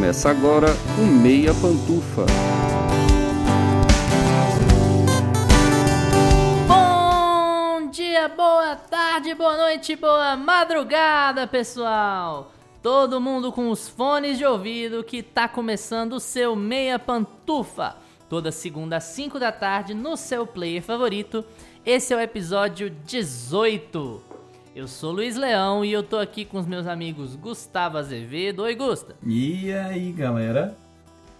Começa agora o Meia Pantufa. Bom dia, boa tarde, boa noite, boa madrugada, pessoal! Todo mundo com os fones de ouvido que tá começando o seu Meia Pantufa. Toda segunda às 5 da tarde no seu player favorito. Esse é o episódio 18. Eu sou Luiz Leão e eu tô aqui com os meus amigos Gustavo Azevedo. Oi, Gusta. E aí, galera?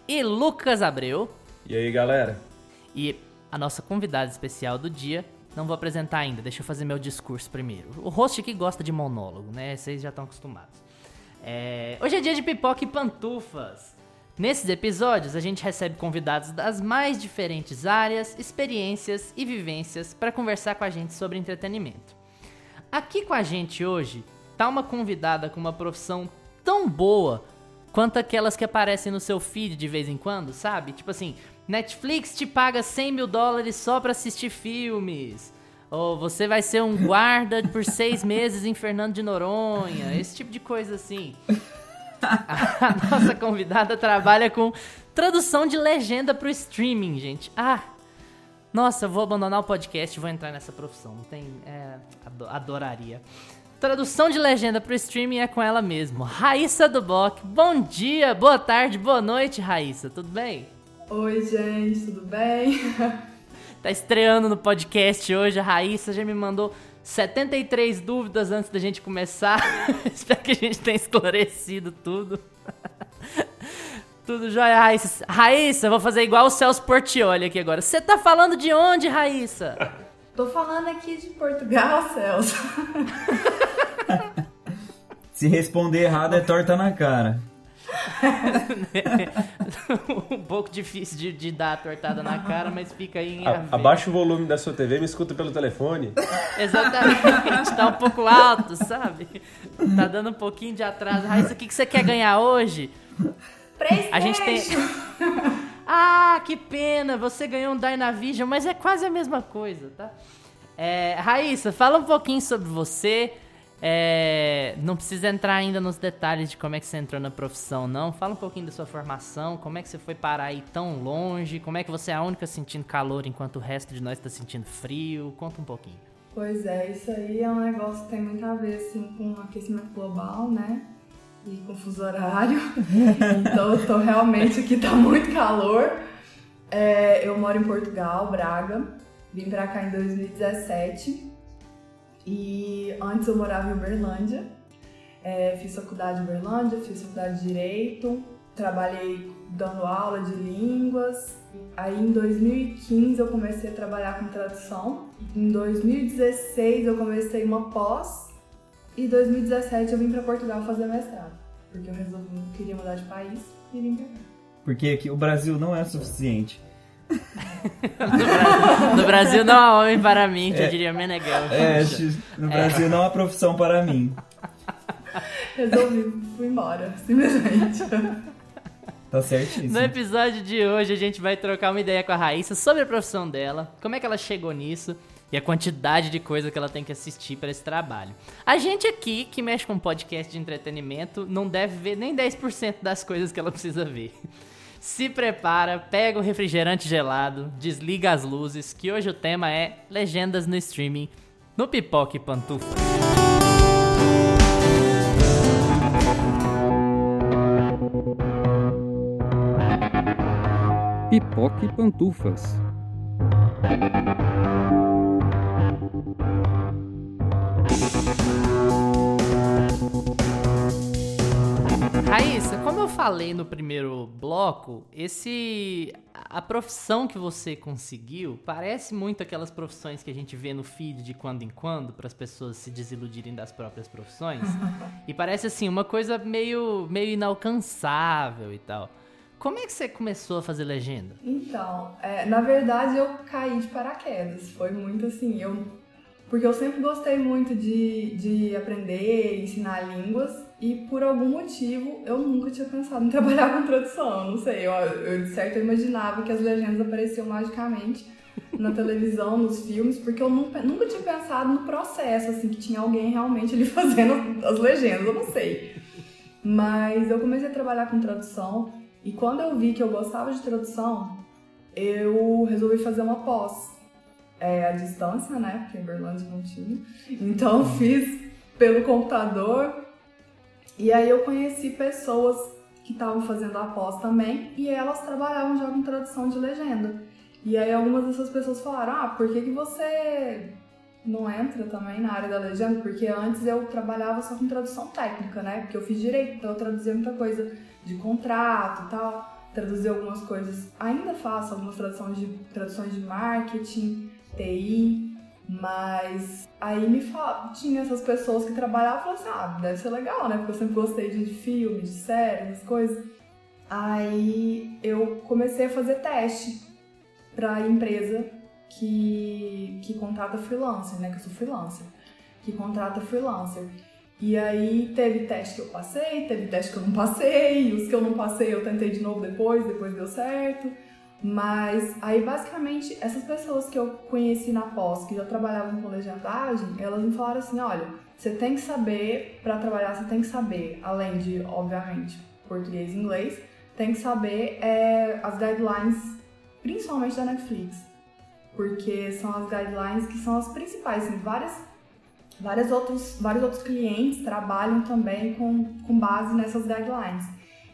E Lucas Abreu. E aí, galera? E a nossa convidada especial do dia, não vou apresentar ainda, deixa eu fazer meu discurso primeiro. O host aqui gosta de monólogo, né? Vocês já estão acostumados. É... Hoje é dia de pipoca e pantufas. Nesses episódios, a gente recebe convidados das mais diferentes áreas, experiências e vivências para conversar com a gente sobre entretenimento. Aqui com a gente hoje tá uma convidada com uma profissão tão boa quanto aquelas que aparecem no seu feed de vez em quando, sabe? Tipo assim, Netflix te paga 100 mil dólares só pra assistir filmes. Ou você vai ser um guarda por seis meses em Fernando de Noronha. Esse tipo de coisa assim. A nossa convidada trabalha com tradução de legenda pro streaming, gente. Ah, nossa, eu vou abandonar o podcast e vou entrar nessa profissão. Não tem. É, adoraria. Tradução de legenda pro streaming é com ela mesmo. Raíssa do Block. Bom dia, boa tarde, boa noite, Raíssa. Tudo bem? Oi, gente, tudo bem? tá estreando no podcast hoje. A Raíssa já me mandou 73 dúvidas antes da gente começar. Espero que a gente tenha esclarecido tudo. Tudo jóia, Raíssa. Raíssa, vou fazer igual o Celso Portioli aqui agora. Você tá falando de onde, Raíssa? Tô falando aqui de Portugal, Celso. Se responder errado é torta na cara. um pouco difícil de, de, dar a tortada na cara, mas fica aí a, Abaixa o volume da sua TV me escuta pelo telefone. Exatamente, tá um pouco alto, sabe? Tá dando um pouquinho de atraso. Raíssa, o que, que você quer ganhar hoje? A gente tem. ah, que pena! Você ganhou um Dynavision, mas é quase a mesma coisa, tá? É, Raíssa, fala um pouquinho sobre você. É, não precisa entrar ainda nos detalhes de como é que você entrou na profissão, não. Fala um pouquinho da sua formação, como é que você foi parar aí tão longe, como é que você é a única sentindo calor enquanto o resto de nós está sentindo frio. Conta um pouquinho. Pois é, isso aí é um negócio que tem muito a ver assim, com o aquecimento global, né? E com fuso horário. então eu tô realmente aqui, tá muito calor. É, eu moro em Portugal, Braga. Vim pra cá em 2017. E antes eu morava em Uberlândia. É, fiz faculdade em Uberlândia, fiz faculdade de Direito. Trabalhei dando aula de línguas. Aí em 2015 eu comecei a trabalhar com tradução. Em 2016 eu comecei uma pós e em 2017 eu vim para Portugal fazer mestrado, porque eu resolvi queria mudar de país e vim pra cá. Porque aqui o Brasil não é suficiente. no, Brasil, no, Brasil, não há homem para mim, que é, eu diria Menegão. É, no Brasil é. não há profissão para mim. Resolvi, fui embora, simplesmente. Tá certíssimo. No episódio de hoje a gente vai trocar uma ideia com a Raíssa sobre a profissão dela, como é que ela chegou nisso e a quantidade de coisa que ela tem que assistir para esse trabalho. A gente aqui, que mexe com podcast de entretenimento, não deve ver nem 10% das coisas que ela precisa ver. Se prepara, pega o refrigerante gelado, desliga as luzes, que hoje o tema é legendas no streaming, no Pipoque Pantufa. Pipoque Pantufas. Raíssa, como eu falei no primeiro bloco, esse a profissão que você conseguiu parece muito aquelas profissões que a gente vê no feed de quando em quando para as pessoas se desiludirem das próprias profissões. e parece assim uma coisa meio meio inalcançável e tal. Como é que você começou a fazer legenda? Então, é, na verdade eu caí de paraquedas. Foi muito assim, eu porque eu sempre gostei muito de, de aprender, ensinar línguas e por algum motivo eu nunca tinha pensado em trabalhar com tradução. Não sei, eu, eu de certo eu imaginava que as legendas apareciam magicamente na televisão, nos filmes, porque eu nunca, nunca tinha pensado no processo, assim, que tinha alguém realmente ali fazendo as legendas, eu não sei. Mas eu comecei a trabalhar com tradução e quando eu vi que eu gostava de tradução, eu resolvi fazer uma pós. É, distância, né? Porque em Berlândia não tinha. Então fiz pelo computador. E aí eu conheci pessoas que estavam fazendo a pós também e elas trabalhavam já com tradução de legenda. E aí algumas dessas pessoas falaram: "Ah, por que que você não entra também na área da legenda? Porque antes eu trabalhava só com tradução técnica, né? Porque eu fiz direito, então eu traduzia muita coisa de contrato e tal, traduzir algumas coisas. Ainda faço algumas traduções de traduções de marketing, TI, mas aí me fala, tinha essas pessoas que trabalhavam e falavam assim, ah, deve ser legal, né? Porque eu sempre gostei de filme, de série, essas coisas. Aí eu comecei a fazer teste pra empresa que, que contrata freelancer, né? Que eu sou freelancer. Que contrata freelancer. E aí teve teste que eu passei, teve teste que eu não passei, os que eu não passei eu tentei de novo depois, depois deu certo. Mas aí basicamente essas pessoas que eu conheci na pós, que já trabalhavam com legendagem, elas me falaram assim, olha, você tem que saber, para trabalhar você tem que saber, além de, obviamente, português e inglês, tem que saber é, as guidelines, principalmente da Netflix. Porque são as guidelines que são as principais, assim, várias vários outros, vários outros clientes trabalham também com, com base nessas guidelines.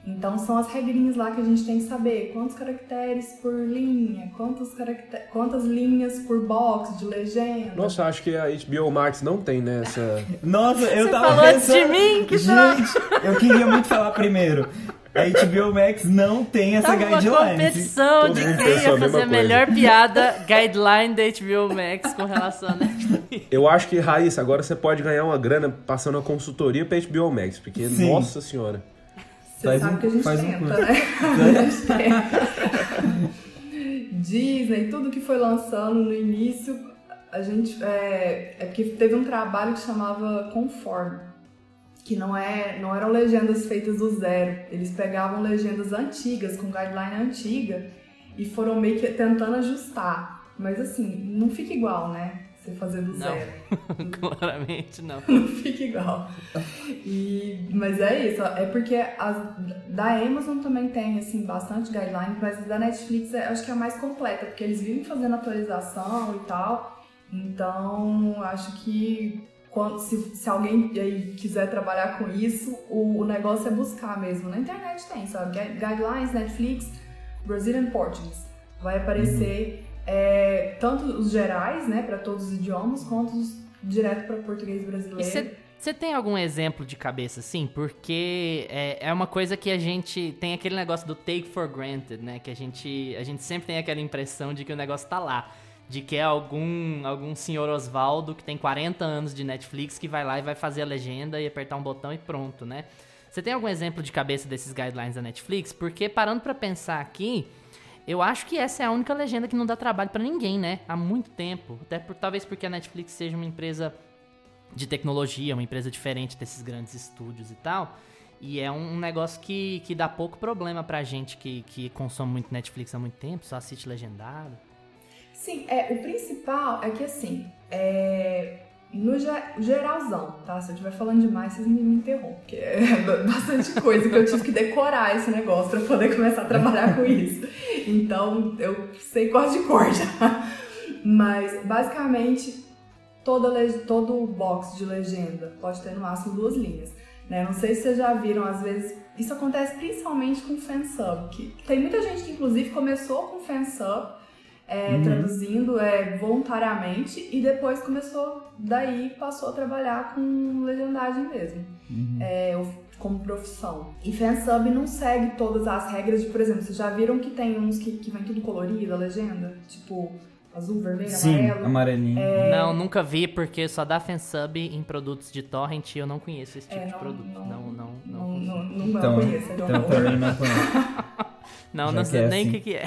Então são as regrinhas lá que a gente tem que saber quantos caracteres por linha, quantos caracter... quantas linhas por box de legenda. Nossa, acho que a HBO Max não tem nessa. Nossa, eu Você tava falou pensando... de mim, que Gente, eu queria muito falar primeiro. A HBO Max não tem essa uma guideline. competição Todo de quem ia fazer a coisa. melhor piada guideline da HBO Max com relação a Netflix. Eu acho que, Raíssa, agora você pode ganhar uma grana passando a consultoria pra HBO Max, porque, Sim. nossa senhora. Você Faz sabe um- que a gente um tenta, curso. né? A gente tenta. Disney, tudo que foi lançando no início, a gente. É, é porque teve um trabalho que chamava Conform, que não, é, não eram legendas feitas do zero. Eles pegavam legendas antigas, com guideline antiga, e foram meio que tentando ajustar. Mas assim, não fica igual, né? Você fazer do Não. zero. Claramente não. não fica igual. E, mas é isso, é porque as, da Amazon também tem assim, bastante guidelines, mas da Netflix é, acho que é a mais completa, porque eles vivem fazendo atualização e tal. Então, acho que quando, se, se alguém aí quiser trabalhar com isso, o, o negócio é buscar mesmo. Na internet tem, sabe? Gui- Guidelines, Netflix, Brazilian Portuguese. Vai aparecer é, tanto os gerais, né, para todos os idiomas, quanto os direto para português brasileiro. Você tem algum exemplo de cabeça, assim? Porque é, é uma coisa que a gente tem aquele negócio do take for granted, né? Que a gente, a gente sempre tem aquela impressão de que o negócio tá lá. De que é algum, algum senhor Osvaldo que tem 40 anos de Netflix que vai lá e vai fazer a legenda e apertar um botão e pronto, né? Você tem algum exemplo de cabeça desses guidelines da Netflix? Porque parando pra pensar aqui, eu acho que essa é a única legenda que não dá trabalho pra ninguém, né? Há muito tempo. Até por, talvez porque a Netflix seja uma empresa de tecnologia, uma empresa diferente desses grandes estúdios e tal. E é um negócio que, que dá pouco problema pra gente que, que consome muito Netflix há muito tempo, só assiste legendado. Sim, é, o principal é que assim, é, no ge- geralzão, tá? Se eu estiver falando demais, vocês me, interrompem, porque é bastante coisa que eu tive que decorar esse negócio pra poder começar a trabalhar com isso. Então, eu sei quase de cor já. Mas, basicamente, toda todo box de legenda pode ter no máximo duas linhas. Né? Não sei se vocês já viram, às vezes, isso acontece principalmente com fansub, que tem muita gente que inclusive começou com fansub, é, traduzindo é, voluntariamente, e depois começou, daí passou a trabalhar com legendagem mesmo, é, o- como profissão. E fansub não segue todas as regras de, por exemplo, vocês já viram que tem uns que, que vem tudo colorido, a legenda? Tipo, azul, vermelho, Sim, amarelo. amarelinho. É. Não, nunca vi, porque só dá fansub em produtos de torrent e eu não conheço esse tipo É, de não- produto. não- Não, não, não. Não, Não, não, não, não Então, conheço, é então não também não conheço. não, já não sei é nem o assim. que, que é.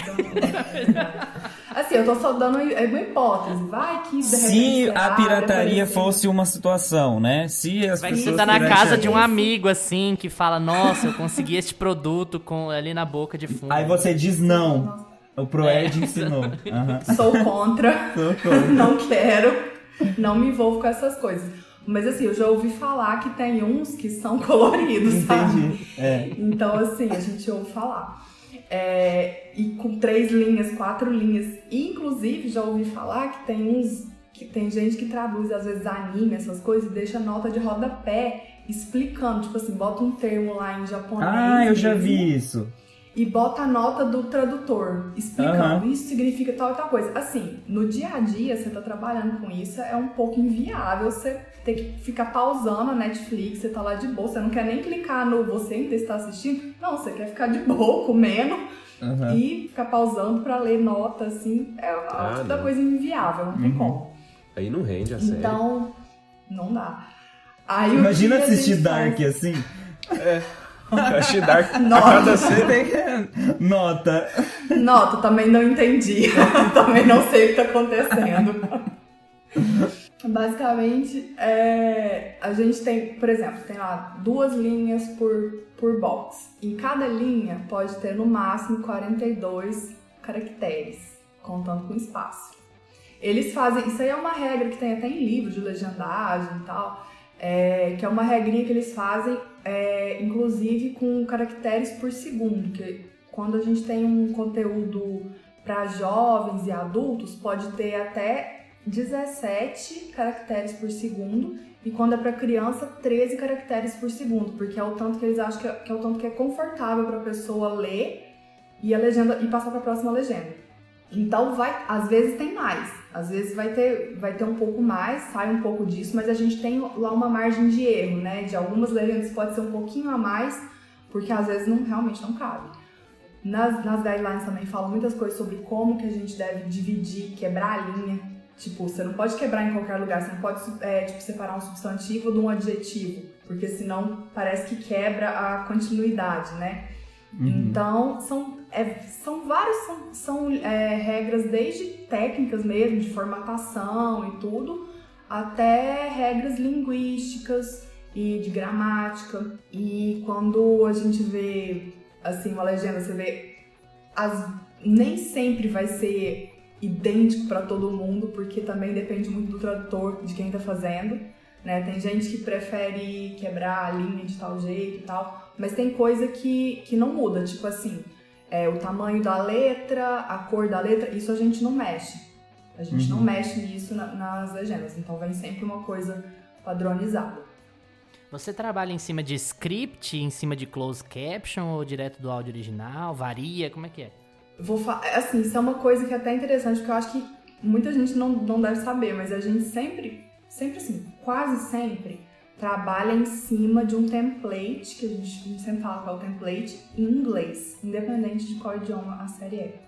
Assim, eu tô só dando é uma hipótese. Vai que de Se a pirataria fosse uma situação, né? Se as Vai que pessoas você tá na casa de um amigo, assim, que fala, nossa, eu consegui este produto com, ali na boca de fundo. Aí você diz não. O Proed ensinou. Aham. Sou contra, Sou contra. não quero, não me envolvo com essas coisas. Mas assim, eu já ouvi falar que tem uns que são coloridos, sabe? Entendi. É. Então, assim, a gente ouve falar. É, e com três linhas, quatro linhas. E, inclusive, já ouvi falar que tem uns. que tem gente que traduz, às vezes, anime, essas coisas, e deixa nota de rodapé explicando. Tipo assim, bota um termo lá em japonês. Ah, eu já mesmo, vi isso. E bota a nota do tradutor, explicando. Aham. Isso significa tal e tal coisa. Assim, no dia a dia, você tá trabalhando com isso, é um pouco inviável você ter que ficar pausando a Netflix, você tá lá de boa, você não quer nem clicar no você ainda está assistindo. Não, você quer ficar de boa, comendo Aham. e ficar pausando pra ler nota, assim. É uma Ah, coisa inviável, não tem Uhum. como. Aí não rende a série. Então, não dá. Aí, Imagina assistir Dark faz? assim. Achei Dark a Nossa. cada cena. Tem- Nota. Nota, também não entendi. também não sei o que tá acontecendo. Basicamente, é, a gente tem, por exemplo, tem lá duas linhas por, por box. Em cada linha pode ter no máximo 42 caracteres, contando com espaço. Eles fazem, isso aí é uma regra que tem até em livro de legendagem e tal, é, que é uma regrinha que eles fazem, é, inclusive com caracteres por segundo, que quando a gente tem um conteúdo para jovens e adultos, pode ter até 17 caracteres por segundo, e quando é para criança, 13 caracteres por segundo, porque é o tanto que eles acham que é, que é o tanto que é confortável para a pessoa ler e a legenda e passar para a próxima legenda. Então vai, às vezes tem mais, às vezes vai ter, vai ter um pouco mais, sai um pouco disso, mas a gente tem lá uma margem de erro, né? De algumas legendas pode ser um pouquinho a mais, porque às vezes não realmente não cabe. Nas, nas guidelines também falam muitas coisas sobre como que a gente deve dividir, quebrar a linha. Tipo, você não pode quebrar em qualquer lugar, você não pode é, tipo, separar um substantivo de um adjetivo, porque senão parece que quebra a continuidade, né? Então, são, é, são várias são, são, é, regras, desde técnicas mesmo, de formatação e tudo, até regras linguísticas e de gramática. E quando a gente vê, assim, uma legenda, você vê, as, nem sempre vai ser idêntico para todo mundo, porque também depende muito do tradutor, de quem tá fazendo. Né? Tem gente que prefere quebrar a linha de tal jeito e tal, mas tem coisa que, que não muda, tipo assim, é, o tamanho da letra, a cor da letra, isso a gente não mexe. A gente não mexe nisso na- nas legendas, então vem sempre uma coisa padronizada. Você trabalha em cima de script, em cima de closed caption ou direto do áudio original? Varia? Como é que é? Vou fa- assim, isso é uma coisa que é até interessante, porque eu acho que muita gente não, não deve saber, mas a gente sempre, sempre assim, quase sempre, trabalha em cima de um template, que a gente, sempre fala que é o template, em inglês, independente de qual idioma a série é,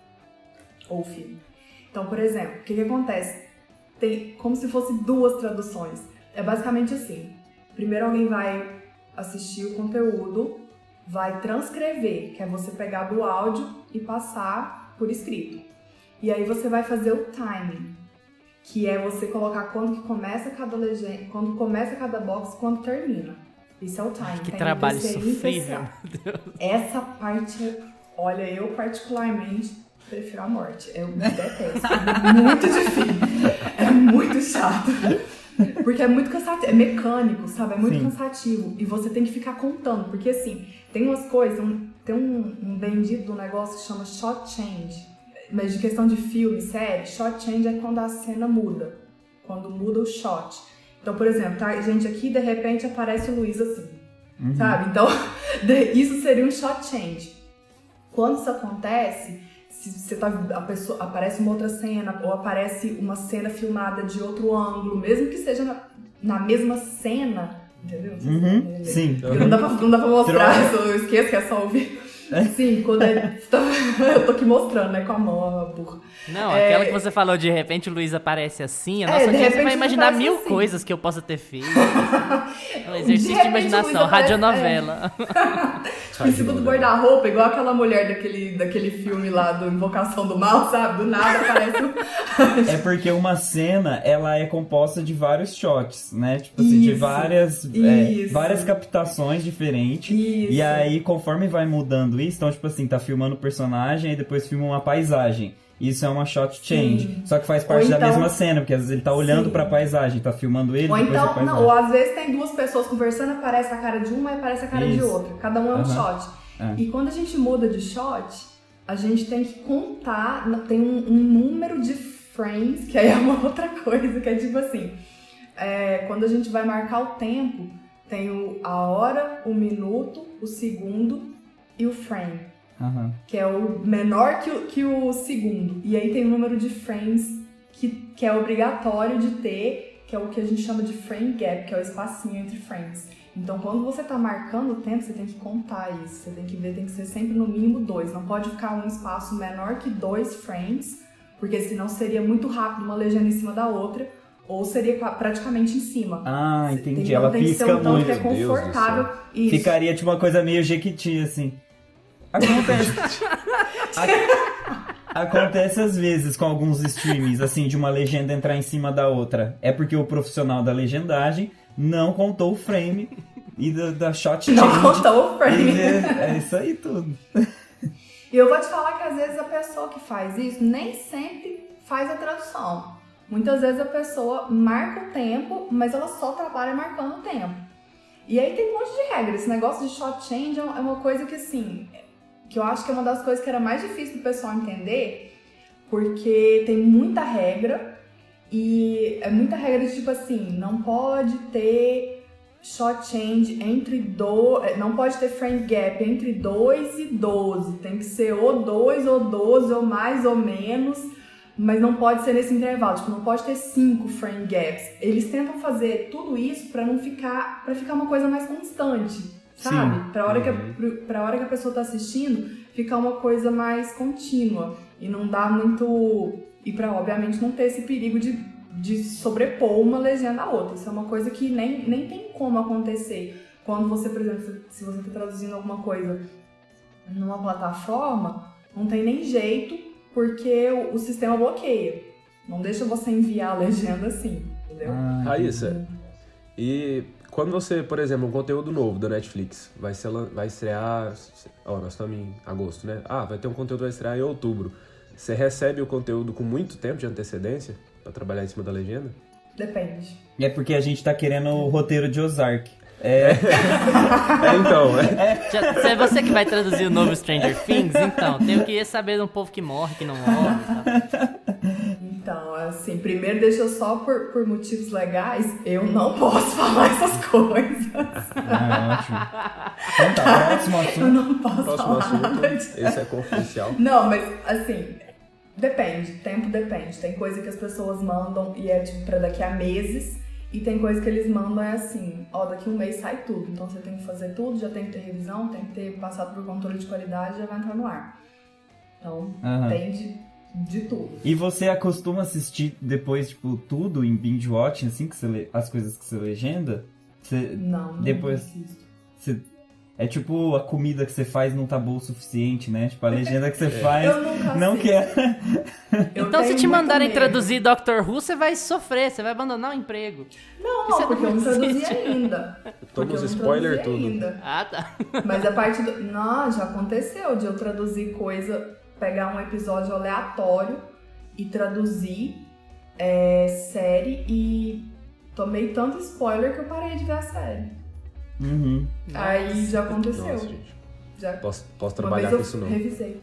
ou filme. Então, por exemplo, o que, que acontece? Tem como se fosse duas traduções. É basicamente assim, primeiro alguém vai assistir o conteúdo, vai transcrever, que é você pegar do áudio e passar por escrito. E aí você vai fazer o timing, que é você colocar quando que começa cada legenda, quando começa cada box, quando termina. Isso é o timing. Que Tem trabalho sofrível, imparcial. Essa parte, olha, eu particularmente prefiro a morte. Eu detesto. É muito difícil. É muito chato. Porque é muito cansativo, é mecânico, sabe? É muito Sim. cansativo. E você tem que ficar contando. Porque assim, tem umas coisas, um- tem um, um bendito do negócio que chama shot change. Mas de questão de filme, série, shot change é quando a cena muda. Quando muda o shot. Então, por exemplo, tá gente aqui, de repente aparece o Luiz assim. Sabe? Então, isso seria um shot change. Quando isso acontece, se você tá, a pessoa, aparece uma outra cena, ou aparece uma cena filmada de outro ângulo, mesmo que seja na, na mesma cena, entendeu? Uhum, sim. Não dá pra, não dá pra mostrar, eu esqueço que é só ouvir. Sim, quando é. Eu tô aqui mostrando, né, com a mão, a burra. Não, É. aquela que você falou, de repente o Luiz aparece assim, a É, nossa de audiência repente vai imaginar mil assim. coisas que eu possa ter feito. É um exercício de, repente o imaginação, radionovela. Tipo, em cima do guarda-roupa, igual aquela mulher daquele, daquele filme lá do Invocação do Mal, sabe? Do nada aparece um. É porque uma cena, ela é composta de vários shots, né? Tipo assim, de Isso, várias, é, várias captações diferentes. Isso. E aí, conforme vai mudando isso, então, tipo assim, tá filmando o personagem e depois filma uma paisagem. isso é uma shot change. Sim. Só que faz parte Ou da então- mesma cena, porque às vezes ele tá olhando Sim. pra paisagem, tá filmando ele, Ou então, não, ou às vezes tem duas pessoas conversando, aparece a cara de uma e aparece a cara de Isso. outra. Cada um é um Aham. shot. É. E quando a gente muda de shot, a gente tem que contar, tem um, um número de frames, que aí é uma outra coisa, que é tipo assim, é, quando a gente vai marcar o tempo, tem o, a hora, o minuto, o segundo e o frame Aham. que é o menor que o, que o segundo. E aí tem o número de frames que, que é obrigatório de ter, que é o que a gente chama de frame gap, que é o espacinho entre frames. Então, quando você tá marcando o tempo, você tem que contar isso. Você tem que ver, tem que ser sempre no mínimo dois. Não pode ficar um espaço menor que dois frames, porque senão seria muito rápido uma legenda em cima da outra, ou seria praticamente em cima. Ah, entendi. Então, Ela tem que ser pisca um muito. que é confortável. Isso. Ficaria tipo uma coisa meio jequiti, assim. Acontece. Ac- Acontece às vezes com alguns streamings, assim, de uma legenda entrar em cima da outra. É porque o profissional da legendagem não contou o frame e da, da shot Não change. contou o frame. É, é isso aí tudo. E eu vou te falar que às vezes a pessoa que faz isso nem sempre faz a tradução. Muitas vezes a pessoa marca o tempo, mas ela só trabalha marcando o tempo. E aí tem um monte de regra. Esse negócio de shot change é uma coisa que assim, que eu acho que é uma das coisas que era mais difícil do pessoal entender, porque tem muita regra e é muita regra de tipo assim, não pode ter shot change entre do, eh, não pode ter frame gap entre 2 e 12, tem que ser ou 2 ou 12 ou mais ou menos, mas não pode ser nesse intervalo, tipo, não pode ter 5 frame gaps. Eles tentam fazer tudo isso pra não ficar, para ficar uma coisa mais constante, sabe? Pra hora que a, Uhum. pro- pra hora que a pessoa tá assistindo, ficar uma coisa mais contínua e não dá muito e pra obviamente não ter esse perigo de de sobrepor uma legenda à outra. Isso é uma coisa que nem, nem tem como acontecer. Quando você, por exemplo, se- se você está traduzindo alguma coisa numa plataforma, não tem nem jeito, porque o, o sistema bloqueia. Não deixa você enviar a legenda assim, entendeu? Ah, Raíssa, e quando você, por exemplo, um conteúdo novo da Netflix vai, ser, vai estrear. Ó, nós estamos em agosto, né? Ah, vai ter um conteúdo que vai estrear em outubro. Você recebe o conteúdo com muito tempo de antecedência pra trabalhar em cima da legenda? Depende. É porque a gente tá querendo o roteiro de Ozark. É, É, então, é. Já- se é você que vai traduzir o novo Stranger Things, então, tenho que saber de um povo que morre, que não morre tal. Então, assim, primeiro deixa eu só por, por motivos legais, eu não posso falar essas coisas. ah, ótimo. Então tá, próximo Eu assunto. não posso Próximo falar nada assunto. disso. Esse é confidencial. Não, mas assim, depende, tempo depende. Tem coisa que as pessoas mandam e é tipo pra daqui a meses, e tem coisa que eles mandam é assim, ó, daqui a um mês sai tudo. Então você tem que fazer tudo, já tem que ter revisão, tem que ter passado por controle de qualidade, já vai entrar no ar. Então, tem de, de tudo. E você acostuma assistir depois, tipo, tudo em binge watching, assim, que você lê, as coisas que você legenda? Você, Não, não Depois- assisto. você- é tipo a comida que você faz não tá boa o suficiente, né? Tipo, a legenda que você faz Eu nunca não quer. Eu Então, se te mandarem medo. traduzir Doctor Who, você vai sofrer, você vai abandonar o emprego. Não, Você não, porque eu não traduzi ainda. Porque Toma os spoiler tudo. ainda. Ah, tá. Mas a parte do. Não, já aconteceu de eu traduzir coisa, pegar um episódio aleatório e traduzir é, série e tomei tanto spoiler que eu parei de ver a série. Uhum. Aí já aconteceu. Nossa, gente. Já, Posso, posso uma trabalhar com isso não. revisei.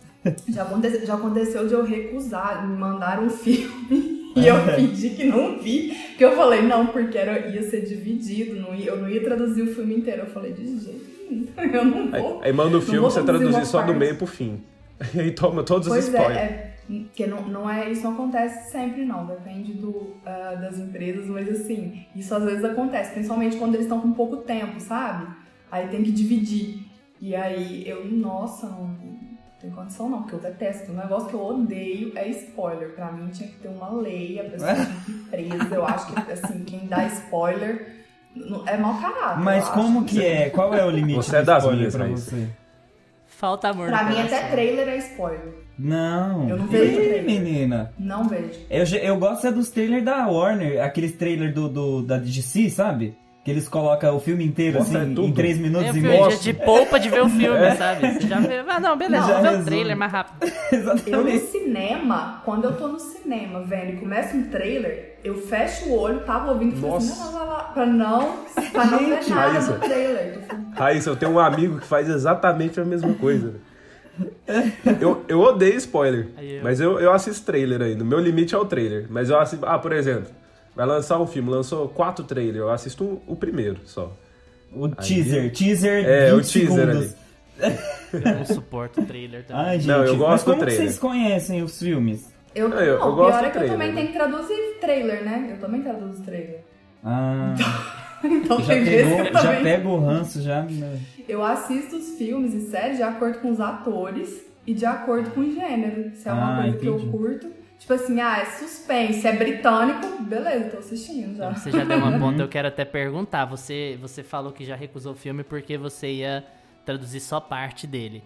Já aconteceu, já aconteceu de eu recusar, me mandar um filme e eu pedi que não vi. Porque eu falei, não, porque era, ia ser dividido, não ia, eu não ia traduzir o filme inteiro. Eu falei, de jeito nenhum, eu não Aí, vou. aí manda o filme, você traduzir só do parte. meio pro fim. E aí toma todos os Pois spoilers. é, é, porque não, não é, isso não acontece sempre não, depende do, ah, das empresas, mas assim, isso às vezes acontece, principalmente quando eles estão com pouco tempo, sabe? Aí tem que dividir. E aí eu, nossa, não tem condição não, porque eu detesto. Um negócio que eu odeio é spoiler. Pra mim tinha que ter uma lei, a pessoa tinha que ir presa. Eu acho que assim, quem dá spoiler é mau caráter. Mas como acho. que é? Qual é o limite Você é das spoiler minhas, pra você? Falta amor Pra mim coração. até trailer é spoiler. Não. Eu não vejo Ih, trailer. menina. Não vejo. Eu, eu gosto é dos trailers da Warner, aqueles trailers do, do, da DC, sabe? Que eles colocam o filme inteiro, Mostra assim, tudo. em 3 minutos e meio. de, de polpa de ver o filme, sabe? Você já vê. Ah, não, beleza, Já vou ver o trailer mais rápido. Eu no Exatamente. cinema, quando eu tô no cinema vendo e começa um trailer, eu fecho o olho, tava ouvindo e falei assim, Nossa. não, não, não, pra não, pra não ver nada Raíssa. do trailer. Raíssa, eu tenho um amigo que faz exatamente a mesma coisa. Eu, eu odeio spoiler, eu- mas eu, eu assisto trailer ainda. Meu limite é o trailer. Mas eu assisto. Ah, por exemplo, vai lançar um filme, lançou quatro trailers, eu assisto o, o primeiro só. O teaser, teaser É, 20 o teaser segundos. Eu não suporto o trailer também. Ai, gente, Não, eu gosto mas como do trailer. vocês conhecem os filmes? Eu, Não, eu- não, eu gosto pior do é que eu trailer, também né? tenho que traduzir trailer, né? Eu também traduzo trailer. Ah, Então já, tem vezes que eu já também... pega o ranço, já... né? Eu assisto os filmes e séries de acordo com os atores e de acordo com o gênero. Se é uma Ah, coisa que eu entendi. curto. Tipo assim, ah, é suspense, é britânico, beleza, tô assistindo já. Então, Você já deu uma ponta, eu quero até perguntar. Você, você falou que já recusou o filme porque você ia traduzir só parte dele.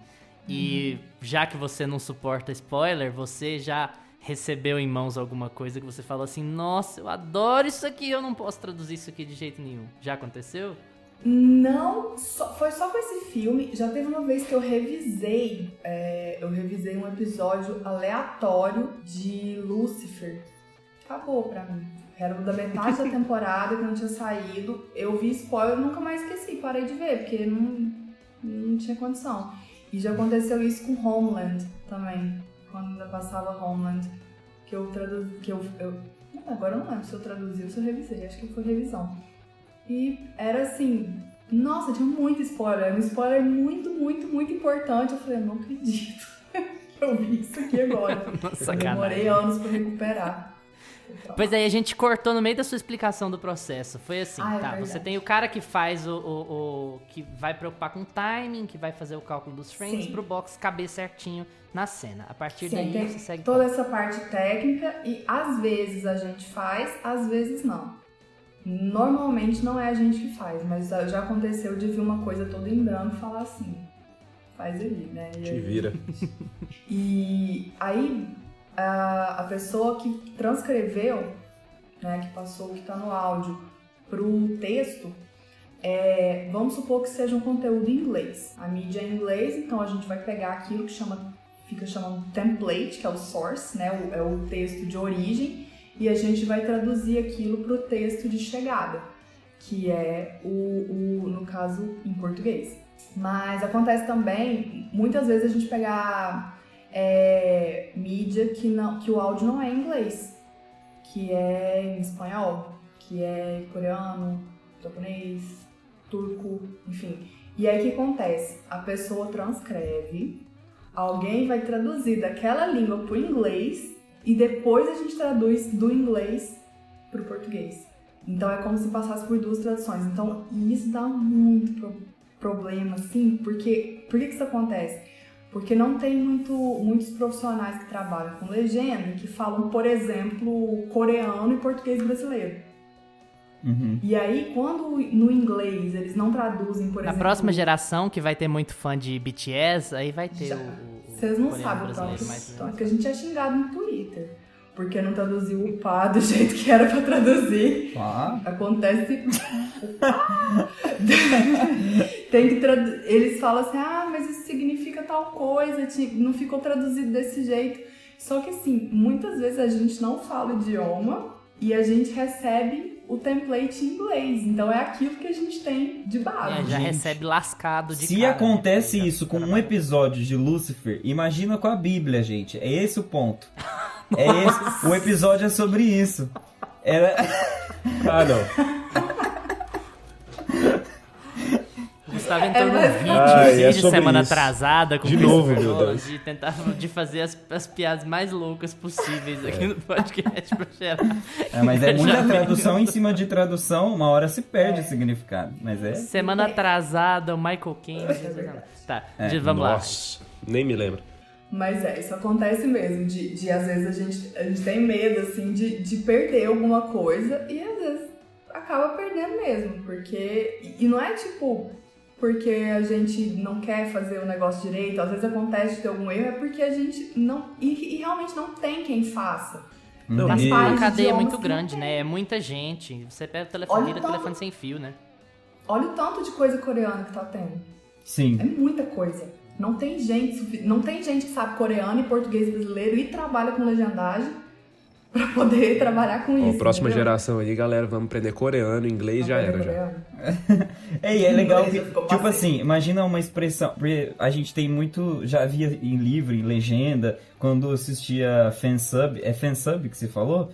E já que você não suporta spoiler, você já recebeu em mãos alguma coisa que você falou assim: Nossa, eu adoro isso aqui, eu não posso traduzir isso aqui de jeito nenhum. Já aconteceu? Não, só- foi só com esse filme. Já teve uma vez que eu revisei, é, eu revisei um episódio aleatório de Lucifer. Acabou pra mim. Era da metade da temporada que não tinha saído. Eu vi spoiler, nunca mais esqueci, parei de ver, porque não, não tinha condição. E já aconteceu isso com Homeland também, quando ainda passava Homeland, que eu traduzi, que eu, eu agora eu não lembro se eu traduzi ou se eu revisei, acho que foi revisão. E era assim, nossa, tinha muito spoiler, um spoiler muito, muito, muito importante. Eu falei, eu não acredito que eu vi isso aqui agora. Nossa, demorei anos pra recuperar. Pois aí, a gente cortou no meio da sua explicação do processo. Foi assim, Ah, é tá? verdade. Você tem o cara que faz o, o, o- que vai preocupar com o timing, que vai fazer o cálculo dos frames Sim. pro box caber certinho na cena. A partir Sim, daí você segue. toda essa parte técnica e às vezes a gente faz, às vezes não. Normalmente não é a gente que faz, mas já aconteceu de vir uma coisa toda em branco e falar assim, faz aí, né? E Te aí- vira. E aí a, a pessoa que transcreveu, né, que passou o que está no áudio pro texto, é, vamos supor que seja um conteúdo em inglês. A mídia é em inglês, então a gente vai pegar aquilo que chama, fica chamando template, que é o source, né, o, é o texto de origem, e a gente vai traduzir aquilo pro texto de chegada, que é o, o no caso em português. Mas acontece também, muitas vezes a gente pegar é, mídia que, não, que o áudio não é em inglês, que é em espanhol, que é coreano, japonês, turco, enfim. E aí o que acontece? A pessoa transcreve, alguém vai traduzir daquela língua pro inglês e depois a gente traduz do inglês pro português. Então é como se passasse por duas traduções. Então isso dá muito pro- problema, assim, porque por que que isso acontece? Porque não tem muito, muitos profissionais que trabalham com legenda que falam, por exemplo, coreano e português brasileiro. Uhum. E aí, quando no inglês eles não traduzem, por Na exemplo. próxima geração, que vai ter muito fã de BTS, aí vai ter Já. o, o- o Vocês não sabem o tanto, mas- tanto que a gente é xingado no Twitter. Porque não traduziu o pá do jeito que era pra traduzir. Ah, Acontece. Tem que tradu... Eles falam assim, ah, mas isso significa tal coisa, não ficou traduzido desse jeito. Só que assim, muitas vezes a gente não fala o idioma e a gente recebe o template em inglês. Então é aquilo que a gente tem de base. É, já gente. recebe lascado de se cara, né? acontece Já isso com um episódio de Lúcifer, imagina com a Bíblia, gente. É esse o ponto. É esse, o episódio é sobre isso. Era... Ah, não. O Gustavo entrou É mais- vídeo, Ai, vídeo é sobre semana isso. atrasada com De novo, meu Deus. de tentar de fazer as, as piadas mais loucas possíveis aqui É. no podcast pra gerar. É, mas é muita tradução em cima de tradução, uma hora se perde o significado. Mas é. Semana atrasada, o Michael Caine. Tá, É. de- vamos lá. Nossa, nem me lembro. Mas é, isso acontece mesmo, de, de às vezes a gente, a gente tem medo, assim, de, de perder alguma coisa e às vezes acaba perdendo mesmo, porque... E não é tipo, porque a gente não quer fazer o negócio direito, às vezes acontece de ter algum erro, é porque a gente não... E, e realmente não tem quem faça. Não, Mas E- é uma vários cadeia idiomas muito grande, né? É muita gente. Você pega o telefone, Olha vira o tamanho- telefone sem fio, né? olha o tanto de coisa coreana que tá tendo. Sim. É muita coisa. Não tem gente, não tem gente que sabe coreano e português brasileiro e trabalha com legendagem pra poder trabalhar com Ó, isso. próxima entendeu? geração aí, galera, vamos aprender coreano, inglês já era já. Coreano. É, e é legal que, tipo passei. assim, imagina uma expressão, porque a gente tem muito, já via em livro, em legenda, quando assistia fansub, é fansub que você falou?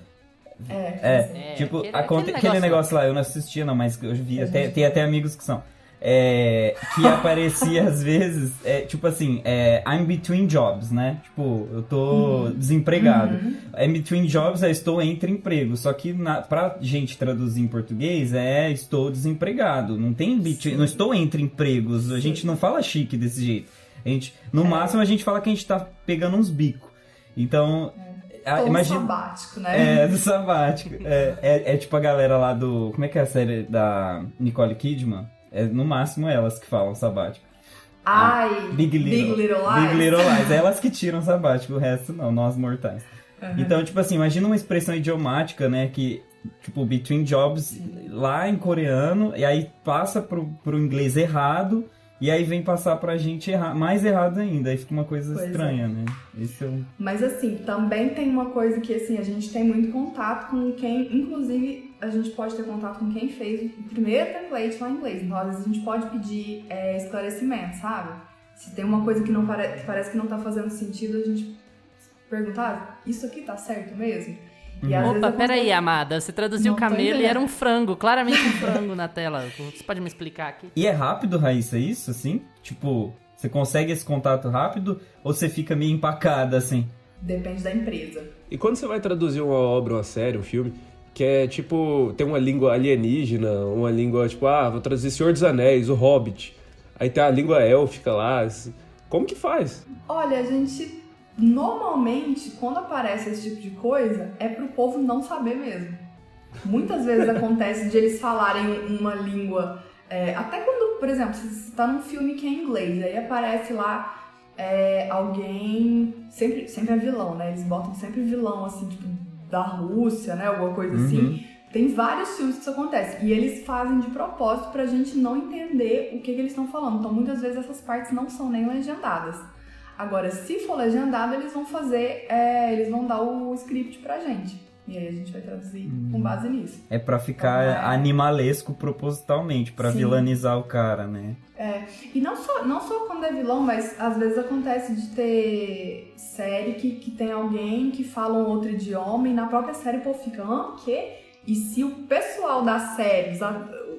É, É, assim. É, tipo, aquele- aquele aquele, negócio negócio lá, eu não assistia não, mas eu vi, até, gente- tem até amigos que são. É, que aparecia às vezes, é, tipo assim, é, I'm between jobs, né? Tipo, eu tô Uhum. desempregado. I'm between jobs é estou entre empregos. Só que na, pra gente traduzir em português é estou desempregado. Não tem between, não estou entre empregos. A gente não fala chique desse jeito. A gente, no É. máximo a gente fala que a gente tá pegando uns bicos. Então, a- Tô um imagina. sabático, né? É, do sabático. É, é, é tipo a galera lá do. Como é que é a série da Nicole Kidman? É no máximo elas que falam sabático. Ai, Big Little. Lies. Big Little Lies. Elas que tiram sabático, o resto não, nós mortais. Então, tipo assim, imagina uma expressão idiomática, né? Que, tipo, between jobs lá em coreano, e aí passa pro, pro inglês errado, e aí vem passar pra gente erra mais errado ainda. Aí fica uma coisa Pois é. estranha, né? É o. Mas assim, também tem uma coisa que assim, a gente tem muito contato com quem, inclusive, a gente pode ter contato com quem fez o primeiro template lá em inglês. Então, às vezes a gente pode pedir é, esclarecimento, sabe? Se tem uma coisa que não pare... que parece que não tá fazendo sentido, a gente perguntar, isso aqui tá certo mesmo? E vezes Opa, peraí, amada. Você traduziu Não camelo e era um frango. Claramente um frango na tela. Você pode me explicar aqui? E é rápido, Raíssa, isso, assim? Tipo, você consegue esse contato rápido ou você fica meio empacada, assim? Depende da empresa. E quando você vai traduzir uma obra, uma série, um filme, que é tipo, tem uma língua alienígena, uma língua tipo, ah, vou traduzir Senhor dos Anéis, o Hobbit. Aí tem a língua élfica lá. Como que faz? Olha, a gente normalmente, quando aparece esse tipo de coisa, é pro povo não saber mesmo. Muitas vezes acontece de eles falarem uma língua. é, até quando, por exemplo, você tá num filme que é inglês, aí aparece lá é, alguém. Sempre, sempre é vilão, né? Eles botam sempre vilão, assim, tipo, da Rússia, né? Alguma coisa Uhum. assim. Tem vários filmes que isso acontece. E eles fazem de propósito pra gente não entender o que, que eles estão falando. Então, muitas vezes essas partes não são nem legendadas. Agora, se for legendado, eles vão fazer, é, eles vão dar o script pra gente. E aí a gente vai traduzir com base nisso. É pra ficar Então, é- animalesco propositalmente, pra Sim. vilanizar o cara, né? E não só, não só quando é vilão, mas às vezes acontece de ter série que, que tem alguém que fala um outro idioma e na própria série o povo fica, ah, o quê? E se o pessoal da série, os,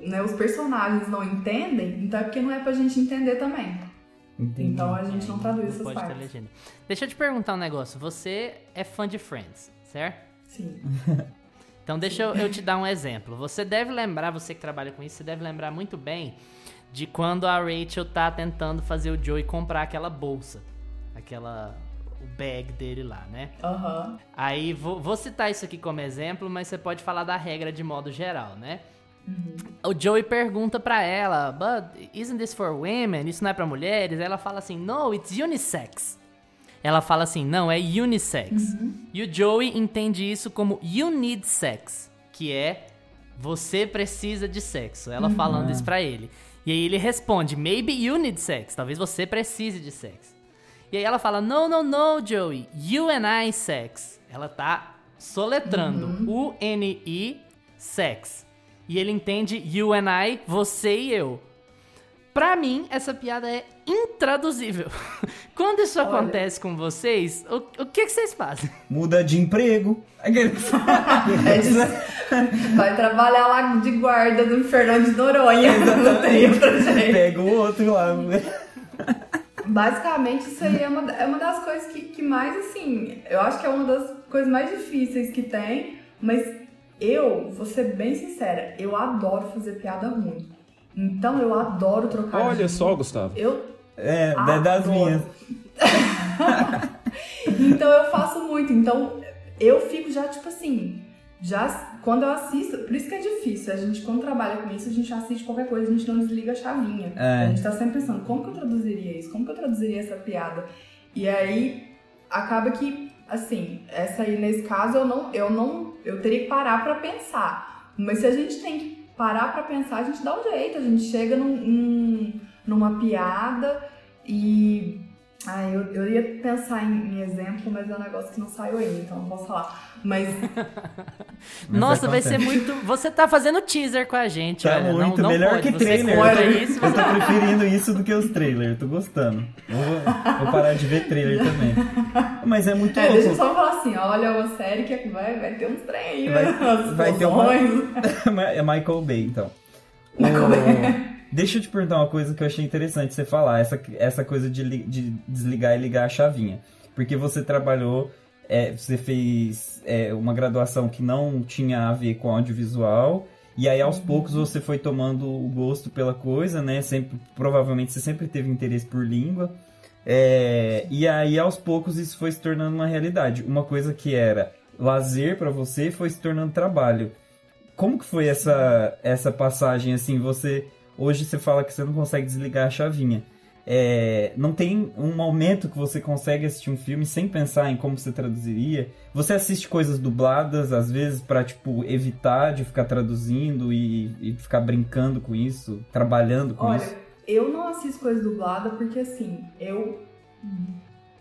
né, os personagens não entendem, então é porque não é pra gente entender também. Entendi. Então a gente não traduz Não essas pode ter partes. legenda. Deixa eu te perguntar um negócio. Você é fã de Friends, certo? Sim. Então deixa eu, eu te dar um exemplo. Você deve lembrar, você que trabalha com isso, você deve lembrar muito bem de quando a Rachel tá tentando fazer o Joey comprar aquela bolsa. Aquela. o bag dele lá, né? Aham. Aí vou, vou citar isso aqui como exemplo, mas você pode falar da regra de modo geral, né? O Joey pergunta pra ela, but isn't this for women? Isso não é pra mulheres? Aí ela fala assim, no, it's unisex. Ela fala assim, não, é unisex. E o Joey entende isso como you need sex, que é você precisa de sexo. Ela falando isso pra ele. E aí ele responde, maybe you need sex, talvez você precise de sexo. E aí ela fala, no, no, no, Joey, you and I sex. Ela tá soletrando U-N-I sex. E ele entende you and I, você e eu. Pra mim, essa piada é intraduzível. Quando isso Olha. acontece com vocês, o, o que, que vocês fazem? Muda de emprego. Aquele- É Vai trabalhar lá de guarda do Fernando de Noronha. Não tem pra gente. Pega o outro lá. Basicamente, isso aí é uma, é uma das coisas que, que mais, assim, eu acho que é uma das coisas mais difíceis que tem, mas eu, vou ser bem sincera, eu adoro fazer piada ruim. Então eu adoro trocar Olha só, Gustavo. Eu É, da- das Adoro. minhas. Então eu faço muito. Então eu fico já, tipo assim, já quando eu assisto, por isso que é difícil. A gente, quando trabalha com isso, a gente assiste qualquer coisa, a gente não desliga a chavinha. É. A gente tá sempre pensando, como que eu traduziria isso? Como que eu traduziria essa piada? E aí acaba que, assim, essa aí nesse caso eu não, eu não, eu teria que parar pra pensar. Mas se a gente tem que parar pra pensar, a gente dá um jeito, a gente chega num, num- numa piada e. Ah, eu, eu ia pensar em, em exemplo, mas é um negócio que não saiu ainda, então não posso falar. Mas Nossa, vai ser muito. Você tá fazendo teaser com a gente, Tá olha. muito não, não melhor pode. que Você trailer. Eu tô- isso, Eu tô preferindo isso do que os trailers, tô gostando. Vou, vou parar de ver trailer também. Mas é muito é, deixa eu louco. só falar assim: olha, uma série que vai, vai ter uns trem aí, Vai- vai ter uma- explosões. É Michael Bay, então. Michael Bay. Deixa eu te perguntar uma coisa que eu achei interessante você falar, essa, essa coisa de, li- de desligar e ligar a chavinha. Porque você trabalhou, é, você fez é, uma graduação que não tinha a ver com audiovisual, e aí aos poucos você foi tomando o gosto pela coisa, né? Sempre, provavelmente você sempre teve interesse por língua. É, e aí aos poucos isso foi se tornando uma realidade. Uma coisa que era lazer pra você foi se tornando trabalho. Como que foi essa, essa passagem assim? Você hoje você fala que você não consegue desligar a chavinha. É, não tem um momento que você consegue assistir um filme sem pensar em como você traduziria. Você assiste coisas dubladas às vezes pra tipo evitar de ficar traduzindo e, e ficar brincando com isso, trabalhando com Olha, isso. eu não assisto coisa dublada porque assim, eu.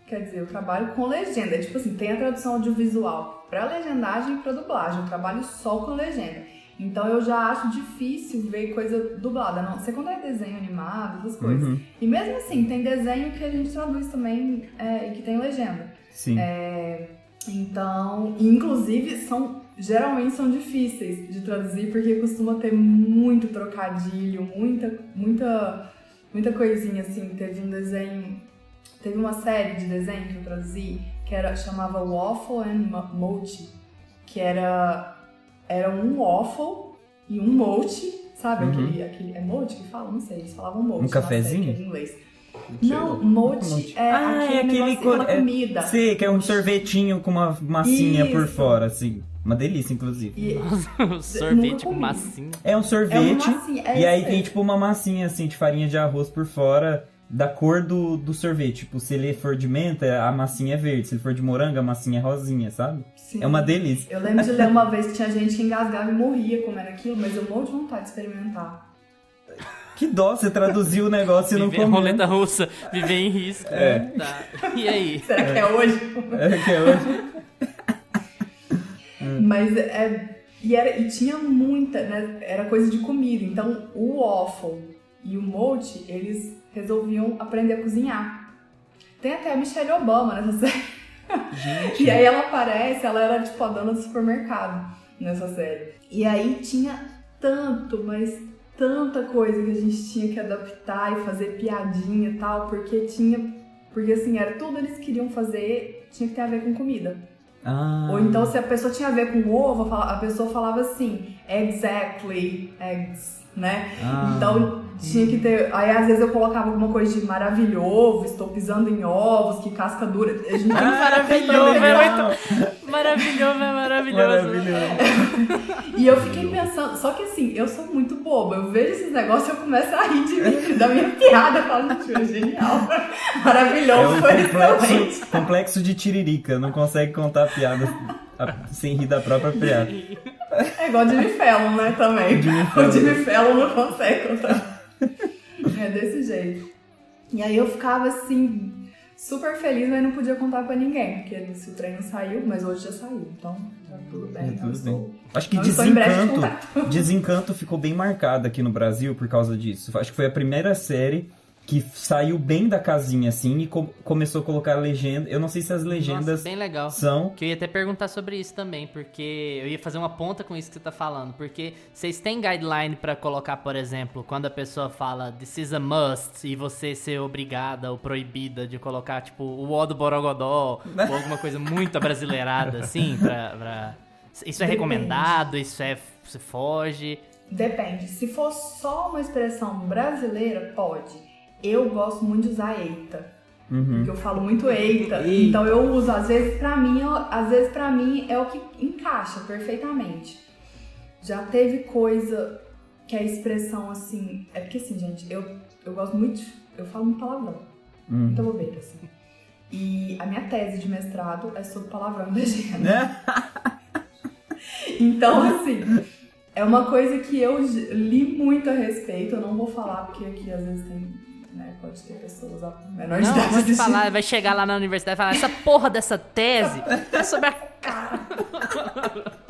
Quer dizer, eu trabalho com legenda. Tipo assim, tem a tradução audiovisual pra legendagem e pra dublagem. Eu trabalho só com legenda. Então eu já acho difícil ver coisa dublada. Não sei quando é desenho animado, essas coisas. Uhum, E mesmo assim, tem desenho que a gente traduz também é, e que tem legenda. sim. É, então, inclusive, são geralmente são difíceis de traduzir porque costuma ter muito trocadilho, muita, muita, muita coisinha assim. Teve um desenho, teve uma série de desenho que eu traduzi que era chamava Waffle and Mo- Mochi, que era era um waffle e um mochi, sabe? Uhum. Aquele, aquele é mochi que fala, não sei, eles falavam mochi. Um cafezinho? é em inglês. Não, mochi é Ah, aquele, é aquele negócio, co- aquela é- comida. Sei, que é um sorvetinho com uma massinha por Isso. fora, assim. Uma delícia, inclusive. E, Sorvete com massinha. É um é sorvete. uma massinha, é e aí tem aí. tipo uma massinha assim de farinha de arroz por fora da cor do, do sorvete. Tipo, se ele for de menta, a massinha é verde. Se ele for de morango, a massinha é rosinha, sabe? Sim. É uma delícia. Eu lembro de ler uma vez que tinha gente que engasgava e morria comendo aquilo, mas eu morro de vontade de experimentar. Que dó, você traduziu o negócio e não Viver comeu. roleta russa, viver em risco. É. Tá. E aí? Será que é hoje? É que é hoje. Mas é. E, era, e tinha muita, né? Era coisa de comida. Então o waffle e o mochi, eles resolviam aprender a cozinhar. Tem até a Michelle Obama nessa série. Gente. E aí ela aparece, ela era tipo a dona do supermercado nessa série. E aí tinha tanto, mas tanta coisa que a gente tinha que adaptar e fazer piadinha e tal, porque tinha. Porque assim, era tudo eles queriam fazer, tinha que ter a ver com comida. Ah. Ou então, se a pessoa tinha a ver com ovo, a pessoa falava assim, exactly, eggs, né? Ah. Então tinha que ter. Aí às vezes eu colocava alguma coisa de maravilhoso, estou pisando em ovos, que casca dura. A gente que Maravilhoso, fazer é legal. Maravilhoso, é maravilhoso. Maravilhoso. E eu fiquei pensando, só que assim, eu sou muito boba. Eu vejo esses negócios e eu começo a rir de mim, da minha piada. Eu falo, gente, é genial. É Maravilhoso, um foi excelente. complexo, complexo de tiririca. Não consegue contar piada a- sem rir da própria piada. É igual Jimmy Fallon, né, também. Jimmy O Fallon. Jimmy Fallon não consegue contar. É desse jeito. E aí eu ficava assim, super feliz, mas não podia contar pra ninguém. Porque se o treino saiu, mas hoje já saiu. Então, tá tudo bem. É, não tudo estou- bem. Acho que não de Desencanto. Desencanto ficou bem marcado aqui no Brasil por causa disso. Acho que foi a primeira série que saiu bem da casinha assim e co- começou a colocar legenda. Eu não sei se as legendas Nossa, bem legal. são. Que eu ia até perguntar sobre isso também, porque eu ia fazer uma ponta com isso que você tá falando, porque vocês têm guideline pra colocar, por exemplo, quando a pessoa fala this is a must e você ser obrigada ou proibida de colocar, tipo, o ó do Borogodó ou alguma coisa muito abrasileirada, assim, pra, pra... Isso é Depende. recomendado, isso é... você foge... Depende. Se for só uma expressão brasileira, pode. Eu gosto muito de usar eita. Uhum. Porque eu falo muito eita. Eita. Então eu uso, às vezes pra mim, eu- às vezes para mim é o que encaixa perfeitamente. Já teve coisa que a expressão assim, é porque assim, gente, eu, eu gosto muito, eu falo muito palavrão. Hum. Muita bobeira assim. E a minha tese de mestrado é sobre palavrão e legenda. Né? Então, assim, É uma coisa que eu li muito a respeito, eu não vou falar porque aqui às vezes tem, né, pode ter pessoas a menor de Não, idade vou te assistindo. falar, vai chegar lá na universidade e falar, essa porra dessa tese é sobre a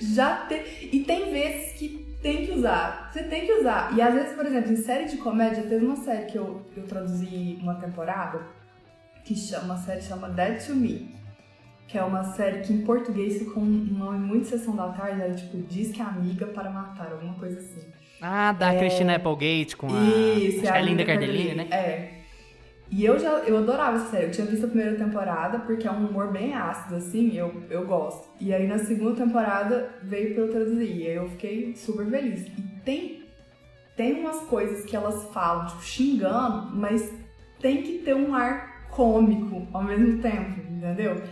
Já tem. E tem vezes que tem que usar. Você tem que usar. E às vezes, por exemplo, em série de comédia, teve uma série que eu, eu traduzi uma temporada que chama, a série chama Dead to Me. Que é uma série que em português ficou um nome muito sessão da tarde, era tipo Diz que é amiga para matar, alguma coisa assim. Ah, da Christina Applegate com a, Isso, é é a Linda Cardellini, né? É. E eu já eu adorava essa série. Eu tinha visto a primeira temporada, porque é um humor bem ácido, assim, eu, eu gosto. E aí na segunda temporada veio pra eu traduzir. E aí eu fiquei super feliz. E tem, tem umas coisas que elas falam, tipo, xingando, mas tem que ter um ar cômico ao mesmo tempo, entendeu?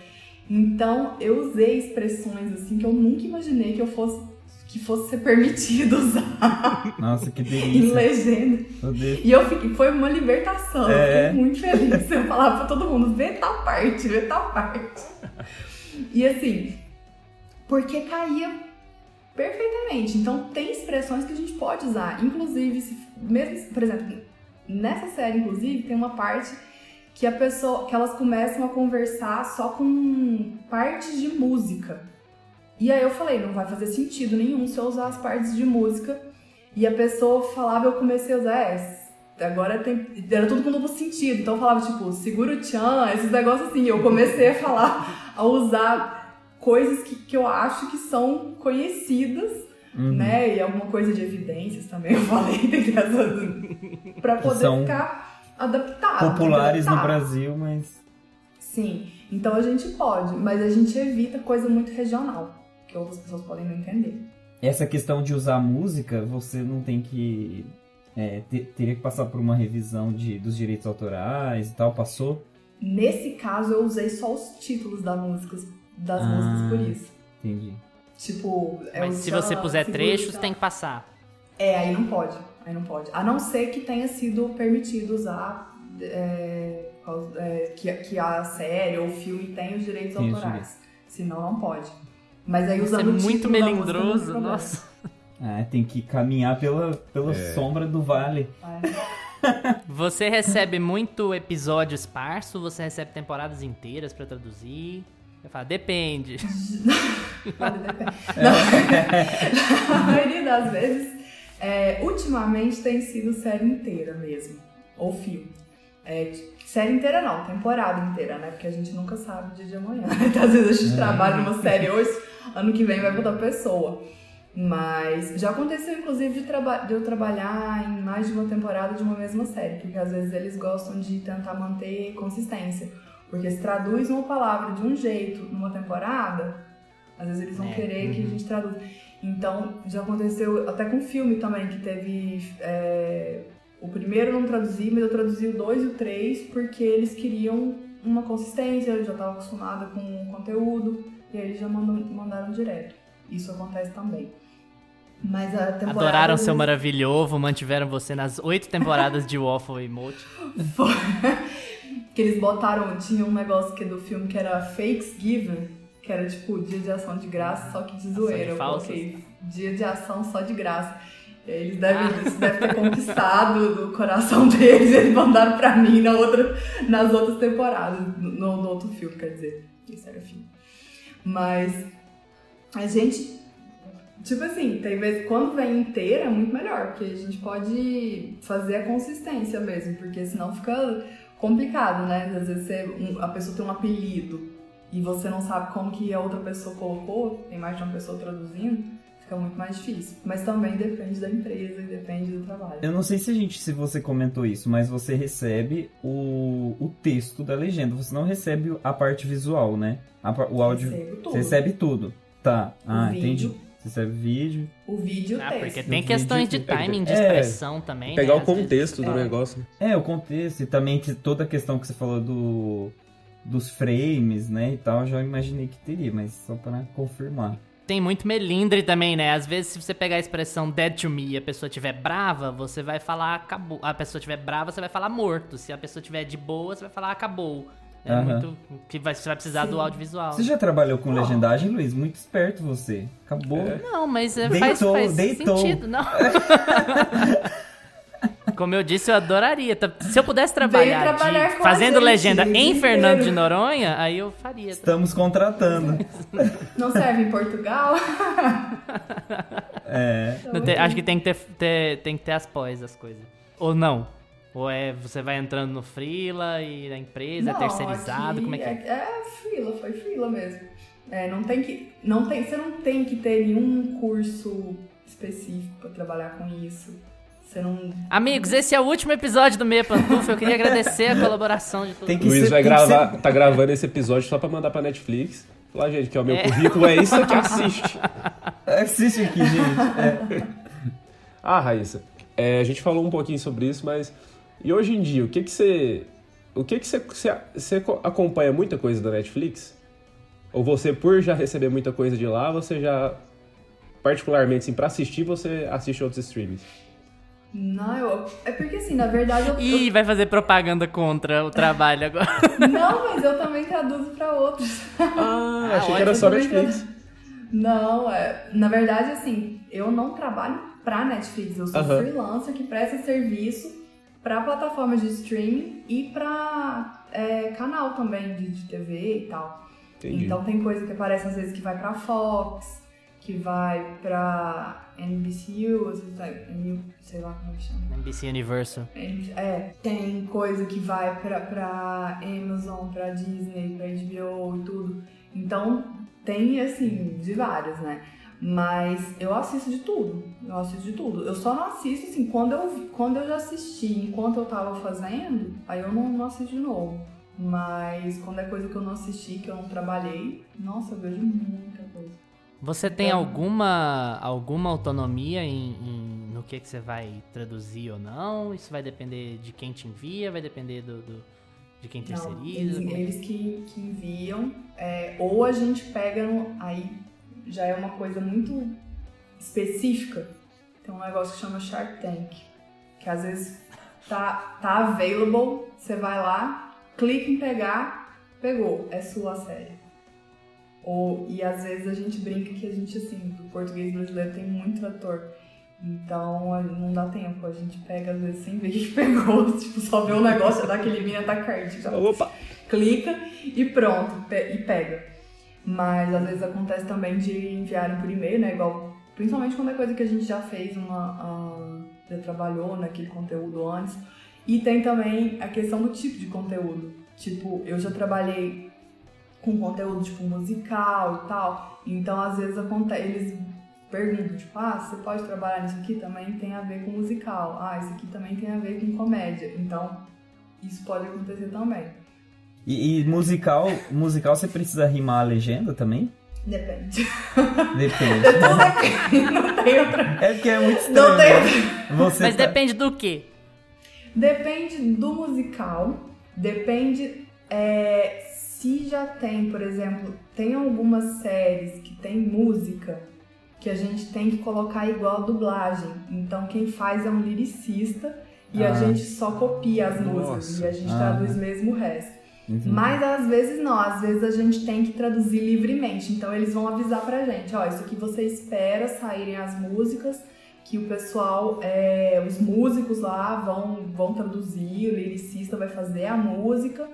Então eu usei expressões assim que eu nunca imaginei que eu fosse que fosse ser permitido usar Nossa, que em delícia. legenda. Meu Deus. E eu fiquei, foi uma libertação, eu É. fiquei muito feliz. Eu falava pra todo mundo, vê tal parte, vê tal parte. E assim, porque caía perfeitamente. Então tem expressões que a gente pode usar. Inclusive, se, mesmo, por exemplo, nessa série, inclusive, tem uma parte que a pessoa, que elas começam a conversar só com partes de música. E aí eu falei, não vai fazer sentido nenhum se eu usar as partes de música. E a pessoa falava, eu comecei a usar, é, agora tem. Era tudo com duplo sentido. Então eu falava, tipo, segura o tchan, esses negócios assim. Eu comecei a falar, a usar coisas que, que eu acho que são conhecidas, Uhum. né? E alguma coisa de evidências também, eu falei, tem essas. pra poder são ficar adaptado. Populares no adaptar. Brasil, mas. Sim, então a gente pode, mas a gente evita coisa muito regional, que outras pessoas podem não entender. Essa questão de usar música, você não tem que. é, te- teria que passar por uma revisão de, dos direitos autorais e tal, passou? Nesse caso, eu usei só os títulos das músicas, das Ah. músicas por isso. Entendi. Tipo, é Mas se você puser trechos, tem que passar. É, aí não pode. Aí não pode. A não ser que tenha sido permitido usar é, é, que, que a série ou o filme tem os direitos Tem os autorais. Senão não pode. Mas aí Você é usando o muito título da música, não tem melindroso, problema. nossa. Ah, tem que caminhar pela, pela É. sombra do vale. É. Você recebe muito episódio esparso, você recebe temporadas inteiras pra traduzir. Eu falo, depende. Não, Na maioria das vezes, é, ultimamente tem sido série inteira mesmo. Ou filme. É, série inteira não, temporada inteira, né? Porque a gente nunca sabe o dia de amanhã. Então, às vezes a gente trabalha numa série hoje, ano que vem vai mudar pessoa. Mas já aconteceu, inclusive, de, traba- de eu trabalhar em mais de uma temporada de uma mesma série, porque às vezes eles gostam de tentar manter consistência. Porque se traduz uma palavra de um jeito numa temporada, às vezes eles vão É, querer que a gente traduza. Então, já aconteceu até com filme também, que teve. é, o primeiro eu não traduzi, mas eu traduzi o dois e o três porque eles queriam uma consistência, eu já estava acostumada com o conteúdo, e aí eles já mandam- mandaram direto. Isso acontece também. Mas a temporada. Adoraram às seu maravilhoso, mantiveram você nas oito temporadas de Waffle Emote. foi- que eles botaram, tinha um negócio que é do filme que era Fakes Given, que era tipo dia de ação de graça, só que de zoeira. Eu falsas. dia de ação só de graça. Eles devem, isso deve ter conquistado do coração deles, eles mandaram pra mim na outra, nas outras temporadas, no, no outro filme, quer dizer. Esse era filme. Mas a gente, tipo assim, tem vezes quando vem inteira é muito melhor, porque a gente pode fazer a consistência mesmo, porque senão fica complicado, né? Às vezes você- a pessoa tem um apelido e você não sabe como que a outra pessoa colocou, tem mais de uma pessoa traduzindo, fica muito mais difícil. Mas também depende da empresa e depende do trabalho. Eu não sei se a gente, se você comentou isso, mas você recebe o, o texto da legenda. Você não recebe a parte visual, né? A o áudio. Recebo tudo. Você recebe tudo. Tá. Ah, vídeo. entendi. Você recebe vídeo. O vídeo o Ah, texto. porque tem questões de vídeo- timing, de É. expressão também. Pegar né? o vezes contexto você do tem- negócio. É, o contexto e também toda a questão que você falou do dos frames, né, e tal, eu já imaginei que teria, mas só para confirmar. Tem muito melindre também, né? Às vezes, se você pegar a expressão dead to me e a pessoa estiver brava, você vai falar acabou. A pessoa estiver brava, você vai falar morto. Se a pessoa estiver de boa, você vai falar acabou. É Aham. muito. Que vai, você vai precisar do Sim. audiovisual. Você já trabalhou com legendagem, Luiz? Muito esperto você. Acabou. Não, mas é, Deitou, faz, faz deitou. sentido, não. Como eu disse, eu adoraria. Tá- Se eu pudesse trabalhar, de- trabalhar a fazendo gente legenda em Fernando de. Noronha, aí eu faria. Estamos contratando. Não serve em Portugal? É. Não tem- acho que tem que ter, ter- tem que ter as pós, as coisas. Ou não. Ou é você vai entrando no freela e na empresa, é Não, terceirizado, aqui como é que é? É freela, foi freela mesmo. É, não tem que, não tem, você não tem que ter nenhum curso específico pra trabalhar com isso. Você não. Amigos, esse é o último episódio do Meia Pantufa. Eu queria agradecer a colaboração de todos. Que Luiz ser- vai que gravar, tá gravando esse episódio só pra mandar pra Netflix. Falar, gente, que ó, meu É. currículo é isso aqui, assiste. Assiste aqui, gente. É. Ah, Raíssa, é, a gente falou um pouquinho sobre isso, mas e hoje em dia, o que que você, o que que você, você, você co- acompanha muita coisa da Netflix? Ou você, por já receber muita coisa de lá, você já, particularmente, assim, pra assistir, você assiste outros streams? Não, eu, é porque assim, na verdade eu, Ih, vai fazer propaganda contra o trabalho agora. Não, mas eu também traduzo pra outros. Ah, Ah, achei que era só Netflix. Não, é, na verdade, assim, eu não trabalho pra Netflix, eu sou freelancer que presta serviço pra plataformas de streaming e pra é, canal também de, de TV e tal. Entendi. Então tem coisa que aparece às vezes que vai pra Fox, que vai pra NBCU, às vezes vai, N- sei lá como é que chama. NBC Universal. É, tem coisa que vai pra, pra Amazon, pra Disney, pra HBO e tudo. Então tem assim, de vários, né? Mas eu assisto de tudo. Eu assisto de tudo. Eu só não assisto assim, quando eu, quando eu já assisti, enquanto eu tava fazendo, aí eu não, não assisto de novo. Mas quando é coisa que eu não assisti, que eu não trabalhei, nossa, eu vejo muita coisa. Você tem Então- alguma, alguma autonomia em, em- no que, que você vai traduzir ou não? Isso vai depender de quem te envia, vai depender do, do- de quem Não, terceiriza? eles, como é que- eles que, que enviam, é, ou a gente pega, no- aí já é uma coisa muito específica. Tem um negócio que chama Shark Tank, que às vezes tá, tá available, você vai lá, clica em pegar, pegou, é sua série. Ou, e às vezes a gente brinca que a gente, assim, do português brasileiro tem muito ator. Então não dá tempo, a gente pega às vezes sem ver o que pegou, tipo, só vê o negócio, dá aquele mini ataque cardíaco, já Opa! clica e pronto, pe- e pega. Mas às vezes acontece também de enviarem por e-mail, né? Igual, principalmente quando é coisa que a gente já fez, uma, ah, já trabalhou naquele conteúdo antes. E tem também a questão do tipo de conteúdo. Tipo, eu já trabalhei com conteúdo tipo musical e tal. Então às vezes acontece, eles perguntam, tipo, ah, você pode trabalhar nisso aqui? Também tem a ver com musical. Ah, isso aqui também tem a ver com comédia. Então, isso pode acontecer também. E, e musical, musical você precisa rimar a legenda também? Depende. Depende. Não tem outra. É porque é muito estranho. Não tem né? outra. Você Mas tá- depende do quê? Depende do musical. Depende é, se já tem, por exemplo, tem algumas séries que tem música que a gente tem que colocar igual a dublagem. Então quem faz é um lyricista e a Ah. gente só copia as Nossa. músicas e a gente Ah. traduz mesmo o resto. Entendi. Mas às vezes não, às vezes a gente tem que traduzir livremente. Então eles vão avisar pra gente, ó, isso aqui você espera saírem as músicas, que o pessoal, é, os músicos lá vão, vão traduzir, o lyricista vai fazer a música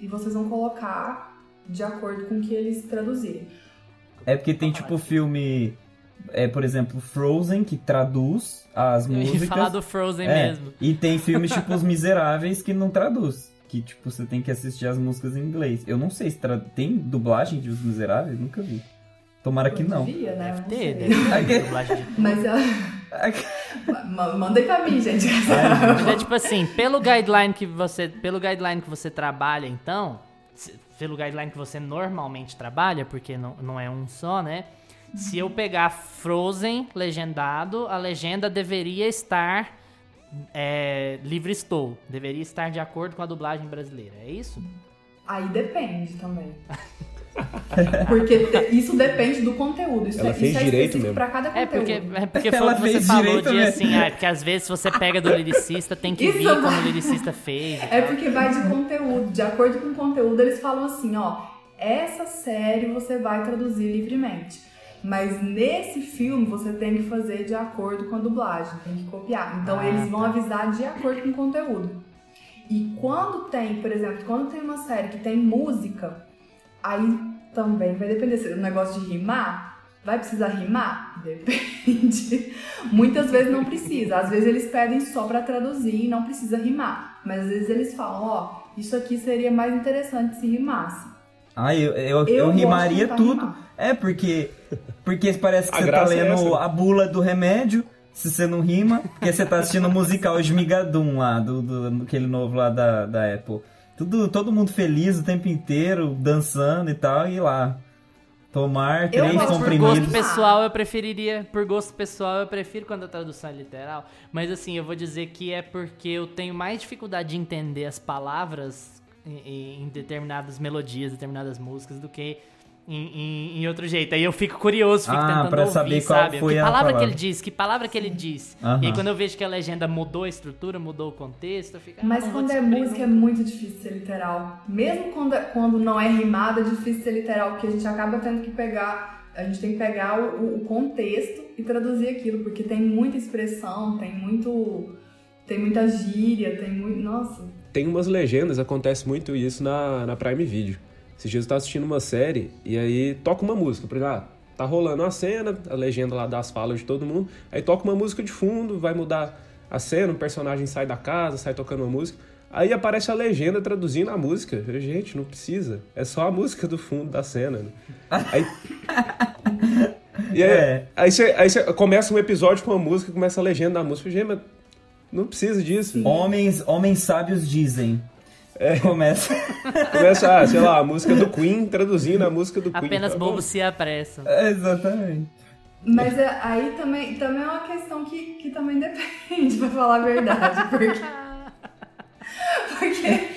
e vocês vão colocar de acordo com o que eles traduzirem. É porque tem tipo filme, é, por exemplo, Frozen, que traduz as Eu ia músicas. falar do Frozen É, mesmo. E tem filmes tipo Os Miseráveis que não traduz. Que tipo, você tem que assistir as músicas em inglês. Eu não sei se tra... tem dublagem de Os Miseráveis, nunca vi. Tomara que não. Devia, né? Deve ter, deve ter dublagem de Mas ah, ma- mandem pra mim, gente. Mas é tipo assim, pelo guideline que você, pelo guideline que você trabalha, então, pelo guideline que você normalmente trabalha, porque não, não é um só, né? Se eu pegar Frozen legendado, a legenda deveria estar é, livre estou, deveria estar de acordo com a dublagem brasileira. É isso? Aí depende também. Porque isso depende do conteúdo. Isso Ela é, fez isso é direito específico mesmo. pra cada É conteúdo. porque, é porque foi Ela o que você fez falou direito de mesmo. assim, ah, é porque às vezes você pega do lyricista, tem que Isso vir vai- como o lyricista fez. É tal. porque vai de conteúdo. De acordo com o conteúdo, eles falam assim, ó, essa série você vai traduzir livremente. Mas nesse filme você tem que fazer de acordo com a dublagem, tem que copiar. Então Ah, eles vão tá. avisar de acordo com o conteúdo. E quando tem, por exemplo, quando tem uma série que tem música, aí também vai depender se o negócio de rimar. Vai precisar rimar? Depende. Muitas vezes não precisa. Às vezes eles pedem só pra traduzir e não precisa rimar. Mas às vezes eles falam, ó, isso aqui seria mais interessante se rimasse. Ah, eu, eu, eu, Eu rimaria tudo. rimar. É, porque, porque parece que A você tá é lendo né? a bula do remédio, se você não rima, porque você tá assistindo o musical Esmigadum lá, do, do, aquele novo lá da, da Apple. Tudo, todo mundo feliz o tempo inteiro, dançando e tal, e lá. Tomar Eu três gosto por Por comprimidos. gosto pessoal, eu preferiria. Por gosto pessoal, eu prefiro quando a tradução é literal. Mas assim, eu vou dizer que é porque eu tenho mais dificuldade de entender as palavras em, em determinadas melodias, determinadas músicas, do que em, em- em outro jeito. Aí eu fico curioso, fico Ah, tentando pra ouvir, saber qual sabe? foi que a palavra que palavra. ele disse, que palavra que ele disse. Aham. E aí quando eu vejo que a legenda mudou a estrutura, mudou o contexto, eu fico. ah, Mas quando é música é muito difícil ser literal. Mesmo quando, é- quando não é rimado, é difícil ser literal, porque a gente acaba tendo que pegar. A gente tem que pegar o, o contexto e traduzir aquilo, porque tem muita expressão, tem muito. Tem muita gíria, tem muito. Nossa. Tem umas legendas, acontece muito isso na, na Prime Video. Esses dias eu tava assistindo uma série e aí toca uma música. Por exemplo, ah, tá rolando uma cena, a legenda lá das falas de todo mundo, aí toca uma música de fundo, vai mudar a cena, o personagem sai da casa, sai tocando uma música. Aí aparece a legenda traduzindo a música. Eu, Gente, não precisa. É só a música do fundo da cena. né? Aí, e aí, É. aí, você, aí você começa um episódio com uma música, começa a legenda da música. Gente, mas não precisa disso. Homens, homens sábios dizem. É. Começa. Começa, ah, sei lá, a música do Queen, traduzindo a música do Queen. Apenas Tá bobos se apressam. É, Exatamente. Mas é- aí também, também é uma questão que, que também depende, pra falar a verdade. Porque, porque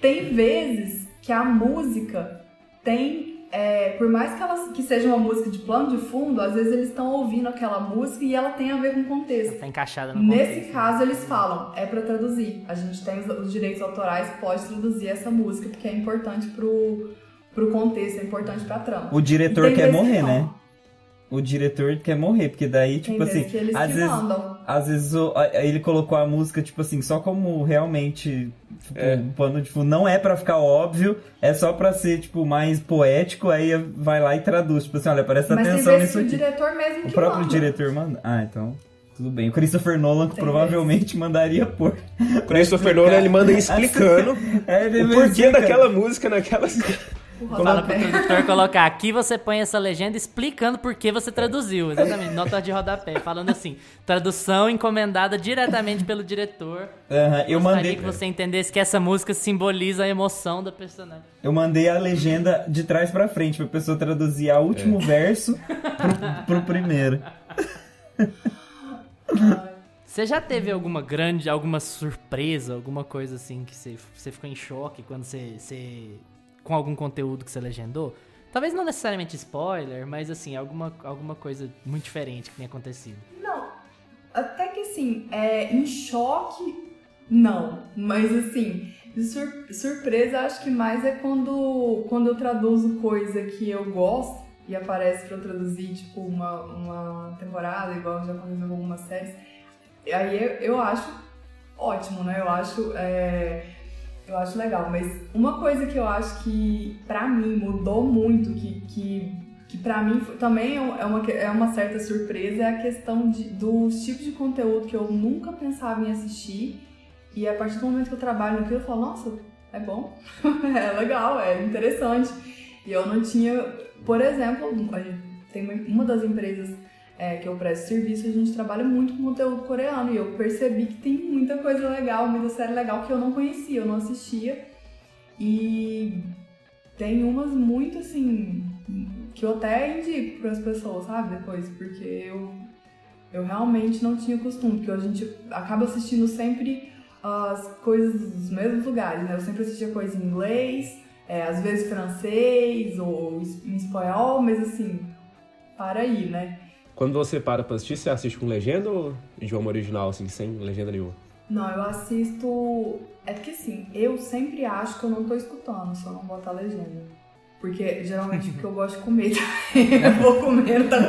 tem vezes que a música tem. É, por mais que ela que seja uma música de plano de fundo, às vezes eles estão ouvindo aquela música e ela tem a ver com o contexto. Tá encaixada no Nesse contexto. caso, eles falam, é pra traduzir. A gente tem os, os direitos autorais, pode traduzir essa música, porque é importante pro, pro contexto, é importante pra trama. O diretor tem quer que morrer, não. né? O diretor quer morrer, porque daí, Tem tipo vezes assim, que eles às que vezes, mandam. Às vezes o- a- ele colocou a música, tipo assim, só como realmente, tipo, É. um pano de fundo. Não é pra ficar óbvio, é só pra ser, tipo, mais poético, aí vai lá e traduz. Tipo assim, olha, presta Mas atenção nisso que o aqui. diretor mesmo O que próprio manda. diretor manda. Ah, então. Tudo bem. O Christopher Nolan Tem provavelmente mandaria pôr. O Christopher Nolan, ele manda explicando É, ele o porquê daquela música naquela... O Fala pro tradutor colocar. Aqui você põe essa legenda explicando por que você traduziu. Exatamente. Nota de rodapé. Falando assim. Tradução encomendada diretamente pelo diretor. Aham, eu Gostaria mandei. que você entendesse que essa música simboliza a emoção da personagem. Eu mandei a legenda de trás pra frente pra pessoa traduzir o último verso pro, pro primeiro. Você já teve alguma grande, alguma surpresa, alguma coisa assim que você, você ficou em choque quando você, você. Com algum conteúdo que você legendou? Talvez não necessariamente spoiler, mas assim, alguma, alguma coisa muito diferente que tenha acontecido. Não, até que assim, é, em choque, não. Mas assim, sur- surpresa acho que mais é quando, quando eu traduzo coisa que eu gosto e aparece pra eu traduzir, tipo, uma, uma temporada, igual já aconteceu com algumas séries. Aí eu, eu acho ótimo, né? Eu acho. é, eu acho legal, mas uma coisa que eu acho que pra mim mudou muito, que, que, que pra mim também é uma, é uma certa surpresa, é a questão de, dos tipos de conteúdo que eu nunca pensava em assistir. E a partir do momento que eu trabalho naquilo, eu falo, nossa, é bom, é legal, é interessante. E eu não tinha, por exemplo, tem uma das empresas é, que eu presto serviço, a gente trabalha muito com conteúdo coreano e eu percebi que tem muita coisa legal, muita série legal que eu não conhecia, eu não assistia. E tem umas muito assim que eu até indico para as pessoas, sabe, depois, porque eu eu realmente não tinha costume, porque a gente acaba assistindo sempre as coisas dos mesmos lugares, né? Eu sempre assistia coisa em inglês, é, às vezes francês ou em espanhol, mas assim, para aí, né? Quando você para pra assistir, você assiste com legenda ou idioma original, assim, sem legenda nenhuma? Não, eu assisto. É porque assim, eu sempre acho que eu não tô escutando eu não botar legenda. Porque geralmente porque eu gosto de comer eu vou comer, tá,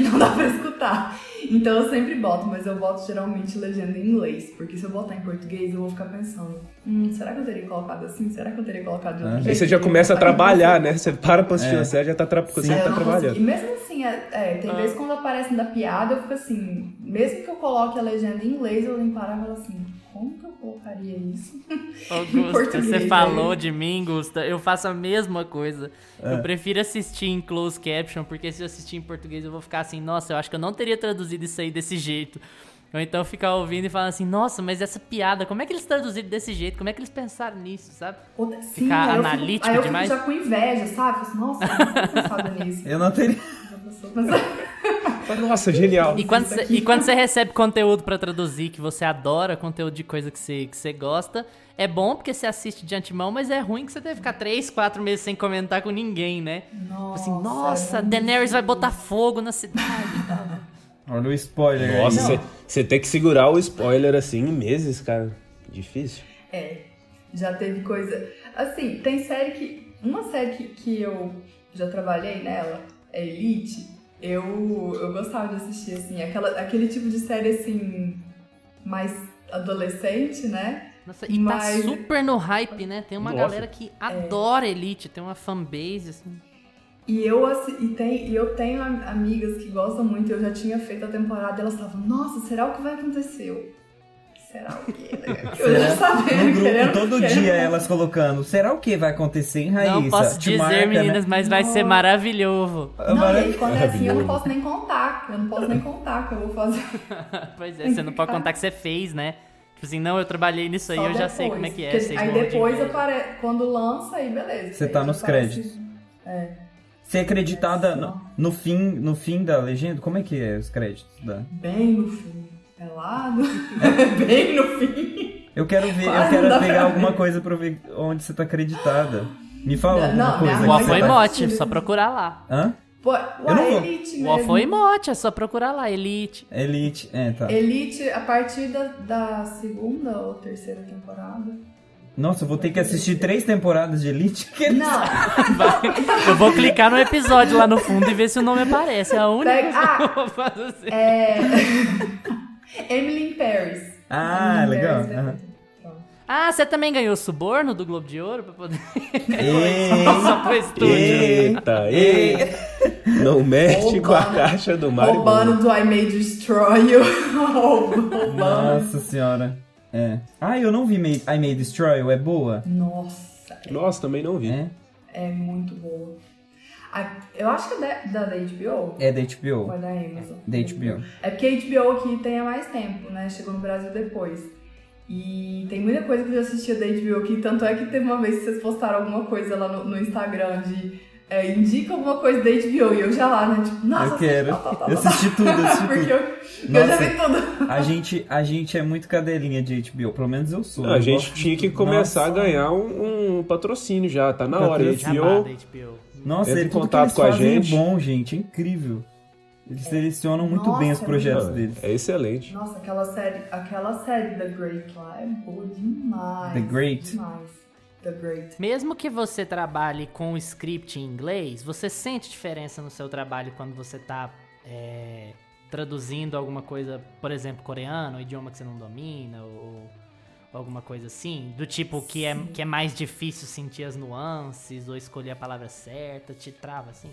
não dá pra escutar. Então eu sempre boto, mas eu boto geralmente legenda em inglês. Porque se eu botar em português, eu vou ficar pensando: hum, será que eu teria colocado assim? Será que eu teria colocado de outro Aí jeito? você já começa a trabalhar, né? Você para pra assistir a série, já tá, tra... você É, tá trabalhando. consigo. E mesmo assim, é, é, tem Ah. vezes quando aparece da piada, eu fico assim, mesmo que eu coloque a legenda em inglês, eu vou parar e falo assim, como que eu colocaria isso? Augusta, português, você né? falou de mim, Gusta. Eu faço a mesma coisa. É. Eu prefiro assistir em closed caption, porque se eu assistir em português eu vou ficar assim, nossa, eu acho que eu não teria traduzido isso aí desse jeito. Ou então ficar ouvindo e falando assim, nossa, mas essa piada, como é que eles traduziram desse jeito? Como é que eles pensaram nisso, sabe? Sim, Ficar aí eu fico- analítico aí eu demais? fico já com inveja, sabe? Falo nossa, eu não tinha pensado nisso. Eu não teria. Pensou, pensou. Nossa, genial. E quando, você, aqui. e quando você recebe conteúdo pra traduzir que você adora, conteúdo de coisa que você, que você gosta, é bom porque você assiste de antemão, mas é ruim que você deve ficar 3, 4 meses sem comentar com ninguém, né? Nossa, Assim, nossa, é Daenerys vai botar fogo na cidade. Olha o spoiler. Nossa, você tem que segurar o spoiler assim em meses, cara. Difícil. É, já teve coisa. Assim, tem série que. Uma série que, que eu já trabalhei nela, é Elite, eu, eu gostava de assistir, assim, aquela, aquele tipo de série assim, mais adolescente, né? Nossa, e Mas- tá super no hype, né? Tem uma Nossa. galera que adora Elite, tem uma fanbase, assim. E eu, e tem, e eu tenho am- amigas que gostam muito, eu já tinha feito a temporada e elas estavam, nossa, será o que vai acontecer? Será o quê? Eu já sabendo, No grupo, querendo- todo querendo- dia elas colocando. Será o que vai acontecer em Raíssa? não posso Te dizer, marca, né? meninas, mas vai ser Nossa. maravilhoso. Ah, Não, e aí quando é assim, eu não posso nem contar. Eu não posso nem contar o que eu vou fazer. pois é, você não pode contar que você fez, né? Tipo assim, não, eu trabalhei nisso aí, Só eu já sei como é que é. Porque aí depois apare... quando lança, aí beleza. Você Aí tá nos créditos. Você é acreditada no, no fim, no fim da legenda? Como é que é os créditos? Da... Bem no fim. É lá no... Bem no fim. Eu quero ver, eu Quase quero não dá pegar alguma ver. coisa pra ver onde você tá acreditada. Me fala Não, alguma minha coisa. O vai- Mote, só procurar lá. Hã? Pô, Eu não vou. Elite O. Apoio Mote, é só procurar lá, Elite. Elite, é, tá. Elite, a partir da, da segunda ou terceira temporada. Nossa, eu vou ter que assistir três temporadas de Elite? Que- Não, Eu vou clicar no episódio lá no fundo e ver se o nome aparece. É a única Pega- coisa que Ah! eu vou fazer. é... Emily in Paris. Ah, Emily legal. Paris, né? Pronto. Ah, você também ganhou suborno do Globo de Ouro pra poder só pro estúdio? Eita, ei. Não mexe com a caixa do Mario. Roubando do I May Destroy You. Roubando. Nossa senhora. É. Ah, eu não vi May- I May Destroy You, é boa? Nossa, Nossa, também não vi. É? é muito boa. A- Eu acho que é da, da, HBO. É da Ou HBO. é da Amazon? Da HBO. É porque a HBO aqui tem há mais tempo, né? Chegou no Brasil depois. E tem muita coisa que eu já assistia da HBO aqui, tanto é que teve uma vez que vocês postaram alguma coisa lá no, no Instagram de é, indica alguma coisa da HBO e eu já lá, né? Tipo, nossa, Eu quero. tal, tal, tal, Eu tal. assisti tudo, eu assisti Porque tudo. eu, porque eu já Nossa. vi tudo. A gente, a gente é muito cadelinha de HBO, pelo menos eu sou. Não, a Eu gente gosto tinha que começar a Nossa. ganhar um, um patrocínio já, tá na hora. Patrocínio. Da HBO. Nossa, ele, em contato com a gente. é bom, gente. É incrível. Eles selecionam muito Nossa, bem os é projetos Não, deles. é excelente. Nossa, aquela série, aquela série The Great lá é boa demais. The Great? Demais. The Great. Mesmo que você trabalhe com script em inglês, você sente diferença no seu trabalho quando você tá é, traduzindo alguma coisa, por exemplo, coreano, um idioma que você não domina, ou alguma coisa assim? Do tipo que é, que é mais difícil sentir as nuances ou escolher a palavra certa, te trava assim?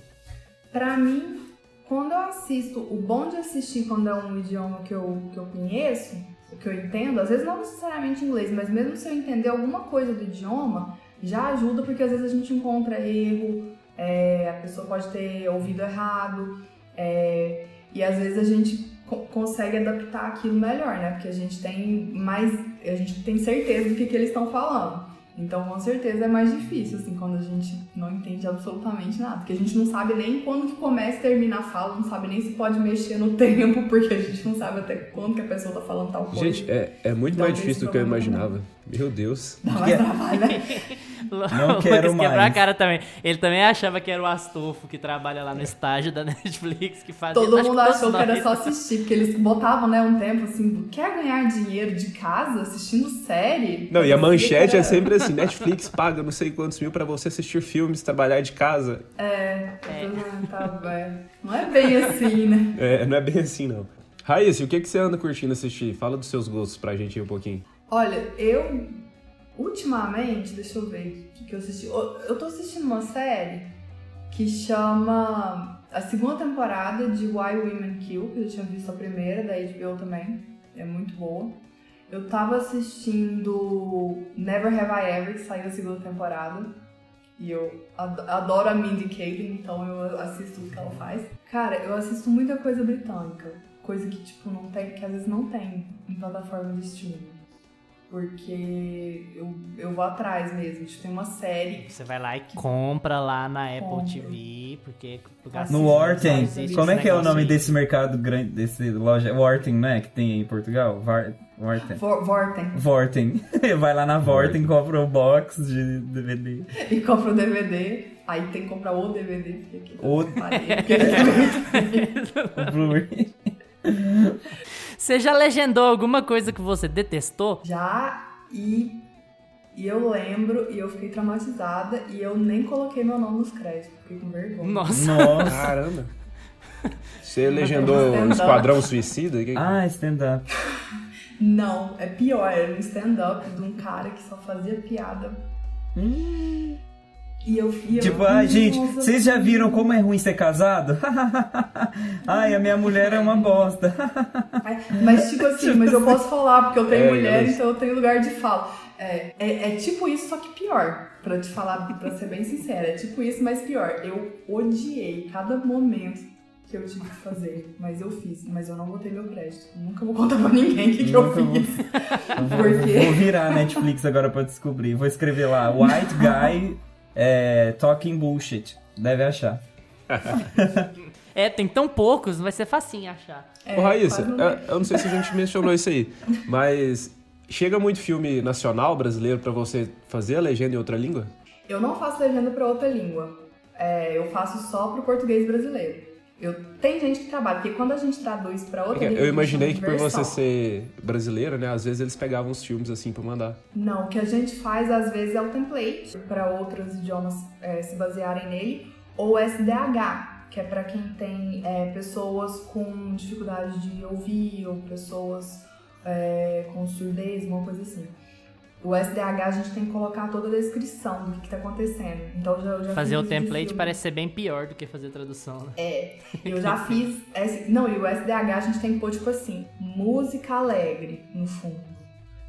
Pra mim, quando eu assisto, o bom de assistir quando é um idioma que eu, que eu conheço, que eu entendo, às vezes não necessariamente inglês, mas mesmo se eu entender alguma coisa do idioma, já ajuda porque às vezes a gente encontra erro, é, a pessoa pode ter ouvido errado, é, e às vezes a gente consegue adaptar aquilo melhor, né? Porque a gente tem mais, a gente tem certeza do que, que eles estão falando. Então, com certeza é mais difícil, assim, quando a gente não entende absolutamente nada. Porque a gente não sabe nem quando que começa e termina a fala, não sabe nem se pode mexer no tempo, porque a gente não sabe até quando que a pessoa tá falando tal coisa. Gente, é, é muito Dá mais difícil do que eu imaginava. Meu Deus. Dá mais trabalho, né? Não O quero Lucas quebrou a mais. cara também. Ele também achava que era o Astolfo que trabalha lá no estágio da Netflix que fazia. Todo mundo achou que era só assistir, porque eles botavam, né, um tempo assim, quer ganhar dinheiro de casa assistindo série? Não, e a manchete é sempre assim, Netflix paga não sei quantos mil pra você assistir filmes, trabalhar de casa. É, não, tá, é. não é bem assim, né? É, não é bem assim, não. Raíssa, o que, que você anda curtindo assistir? Fala dos seus gostos pra gente aí um pouquinho. Olha, eu ultimamente, deixa eu ver o que eu assisti. Eu tô assistindo uma série que chama a segunda temporada de Why Women Kill, que eu tinha visto a primeira, da HBO também. É muito boa. Eu tava assistindo Never Have I Ever, que saiu a segunda temporada. E eu ad- adoro a Mindy Kaling, então eu assisto tudo que ela faz. Cara, eu assisto muita coisa britânica. Coisa que, tipo, não tem, que às vezes não tem em plataforma de streaming. Porque eu, eu vou atrás mesmo. Tipo, tem uma série. Você vai lá e compra lá na Apple Compro. TV, porque... porque No existe Como é que é o nome aí. desse mercado grande, desse loja? Warten, né? Que tem aí em Portugal? Var-. Vor- Vorten. Vorten. Vai lá na Vorten, compra o box de DVD. E compra o DVD. Aí tem que comprar o DVD. Porque aqui O- parei, porque O Blu-ray. Você já legendou alguma coisa que você detestou? Já e, e eu lembro e eu fiquei traumatizada e eu nem coloquei meu nome nos créditos, fiquei com vergonha. Nossa. Nossa. Caramba. Você legendou. Esquadrão Suicida? Que- Ah, stand-up. Não, é pior, era um stand-up de um cara que só fazia piada. E eu e eu- Tipo, ai, gente, vocês já viram como é ruim ser casado? ai, a minha mulher é uma bosta. Mas, tipo assim, mas eu posso falar, porque eu tenho É, mulher, mas- então eu tenho lugar de fala. É, é, é tipo isso, só que pior. Pra te falar, pra ser bem sincera, é tipo isso, mas pior. Eu odiei cada momento que eu tive que fazer. Mas eu fiz, mas eu não botei meu crédito. Nunca vou contar pra ninguém o que, que eu fiz. Vou, Por quê? vou virar a Netflix agora pra descobrir. Vou escrever lá, White Guy é, Talking Bullshit. Deve achar. É, tem tão poucos, vai ser facinho achar. É, Ô, Raíssa, eu, eu não sei se a gente mencionou isso aí, mas chega muito filme nacional brasileiro pra você fazer a legenda em outra língua? Eu não faço legenda pra outra língua. É, eu faço só pro português brasileiro. Eu, tem gente que trabalha, porque quando a gente traduz pra outra língua. Eu imaginei que por você ser brasileira, né, às vezes eles pegavam os filmes assim pra mandar. Não, o que a gente faz às vezes é o template para outros idiomas é, se basearem nele, ou SDH, que é para quem tem é, pessoas com dificuldade de ouvir ou pessoas é, com surdez, uma coisa assim. O SDH a gente tem que colocar toda a descrição do que, está acontecendo. Então já, já Fazer o template parece ser bem pior do que fazer tradução, né? É, eu já fiz. não, e o SDH a gente tem que pôr tipo assim: música alegre no fundo,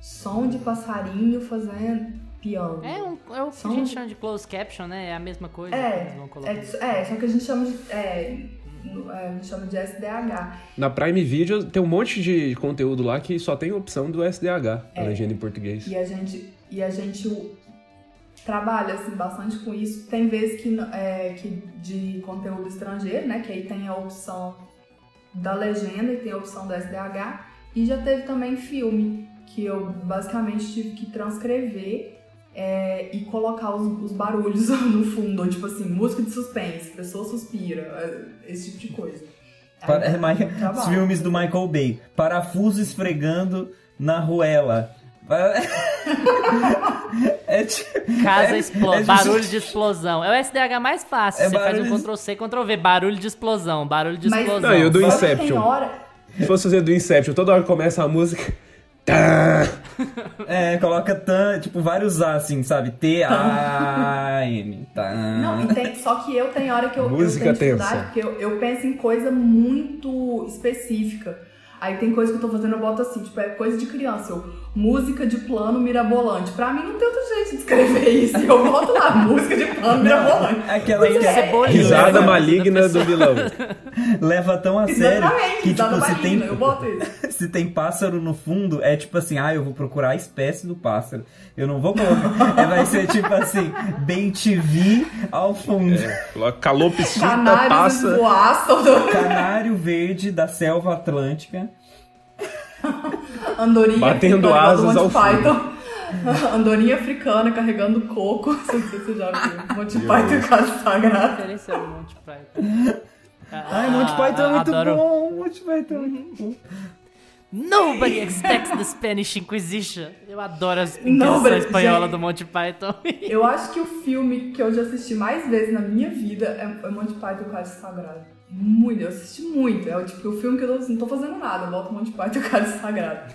som de passarinho fazendo piano. É, um, é o que a São- gente chama de closed caption, né? É a mesma coisa que É, eles vão colocar. é, é, só que a gente chama de. É, a gente chama de SDH. Na Prime Video tem um monte de conteúdo lá que só tem opção do SDH, a É. legenda em português. E a gente, e a gente trabalha assim, bastante com isso. Tem vezes que, é, que de conteúdo estrangeiro, né? Que aí tem a opção da legenda e tem a opção do SDH. E já teve também filme, que eu basicamente tive que transcrever é, e colocar os, os barulhos no fundo. ou, Tipo assim, música de suspense, pessoa suspira, é, esse tipo de coisa. Para- é, filmes do Michael Bay. Parafuso esfregando na ruela. É tipo. Casa é- explode, é barulho de explosão. É o SDH mais fácil. É Você faz um Ctrl C, Ctrl V, barulho de explosão, barulho de Mas- explosão. Não, e o do que Inception. Hora, Se fosse fazer do Inception, toda hora começa a música. É, coloca tan, tipo, vários A, assim, sabe? T-A-N. Tá. Não, e tem, só que eu tenho hora que eu, Música eu tenho dificuldade, tensa. porque eu, eu penso em coisa muito específica. Aí tem coisa que eu tô fazendo, eu boto assim, tipo, é coisa de criança. Eu, música de plano mirabolante. Pra mim não tem outro jeito de escrever isso. Eu boto lá, música de plano mirabolante. Aquela que é, que Risada leva, maligna do vilão. leva tão a sério Exatamente, que, tipo, se tem, eu boto isso. se tem pássaro no fundo, é tipo assim, ah, eu vou procurar a espécie do pássaro. Eu não vou colocar. é, vai ser tipo assim, bem TV ao fundo. Coloca Calopsita voaçam, Canário verde da selva atlântica. andorinha. Batendo asas Monty ao fundo. Python. Andorinha africana carregando coco. Não sei se você já viu. Monty Python e o Caso Sagrado. referência ao Monty Python. Ai, Monty Python é muito adoro. bom. Monty Python é muito bom. Nobody expects the Spanish Inquisition. Eu adoro as Nobody- Inquisição espanhola gente. do Monty Python. Eu acho que o filme que eu já assisti mais vezes na minha vida é é Monty Python e o Cálice Sagrado. Muito, eu assisti muito. É o tipo o filme que eu não, tô fazendo nada. Eu boto Monty Python e o Cálice Sagrado.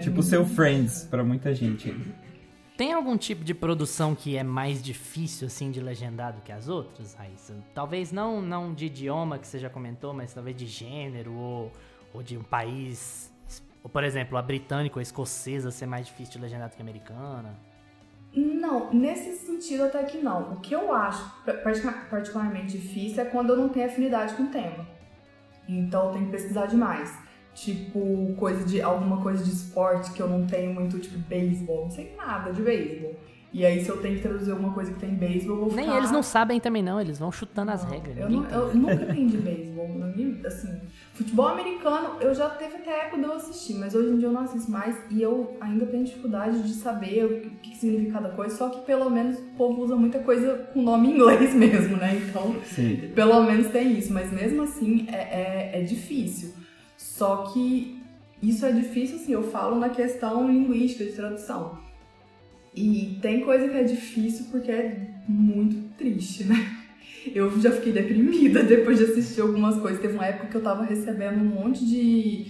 Tipo o seu Friends, pra muita gente. Tem algum tipo de produção que é mais difícil, assim, de legendar do que as outras, Raíssa? Talvez não, não de idioma, que você já comentou, mas talvez de gênero ou, ou de um país... Ou, por exemplo, a britânica ou a escocesa ser mais difícil de legendar do que a americana. Não, nesse sentido até que não. O que eu acho partic- particularmente difícil é quando eu não tenho afinidade com o tema. Então eu tenho que pesquisar demais. Tipo, coisa de alguma coisa de esporte que eu não tenho muito, tipo, beisebol. Não sei nada de beisebol. E aí, se eu tenho que traduzir alguma coisa que tem beisebol, eu vou Nem ficar... eles não sabem também, não. Eles vão chutando as Não, regras. Eu, não- eu nunca entendi beisebol. na minha- Assim, futebol americano, eu já teve até época de eu assistir, mas hoje em dia eu não assisto mais e eu ainda tenho dificuldade de saber o que, que significa cada coisa, só que pelo menos o povo usa muita coisa com nome em inglês mesmo, né? Então, Sim. pelo menos tem isso, mas mesmo assim é, é, é difícil. Só que isso é difícil, assim, eu falo na questão linguística de tradução. E tem coisa que é difícil porque é muito triste, né? Eu já fiquei deprimida depois de assistir algumas coisas. Teve uma época que eu tava recebendo um monte de,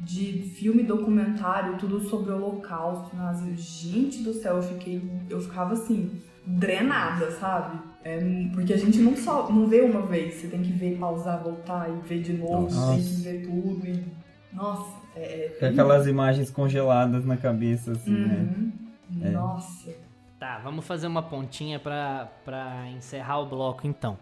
de filme documentário, tudo sobre o holocausto nazi. Gente do céu, eu fiquei. Eu ficava assim, drenada, sabe? É, porque a gente não só não vê uma vez, você tem que ver, pausar, voltar e ver de novo, Nossa. tem que ver tudo. E, nossa, é. Com aquelas imagens congeladas na cabeça, assim, né? É. Nossa. Tá, vamos fazer uma pontinha pra, pra encerrar o bloco então.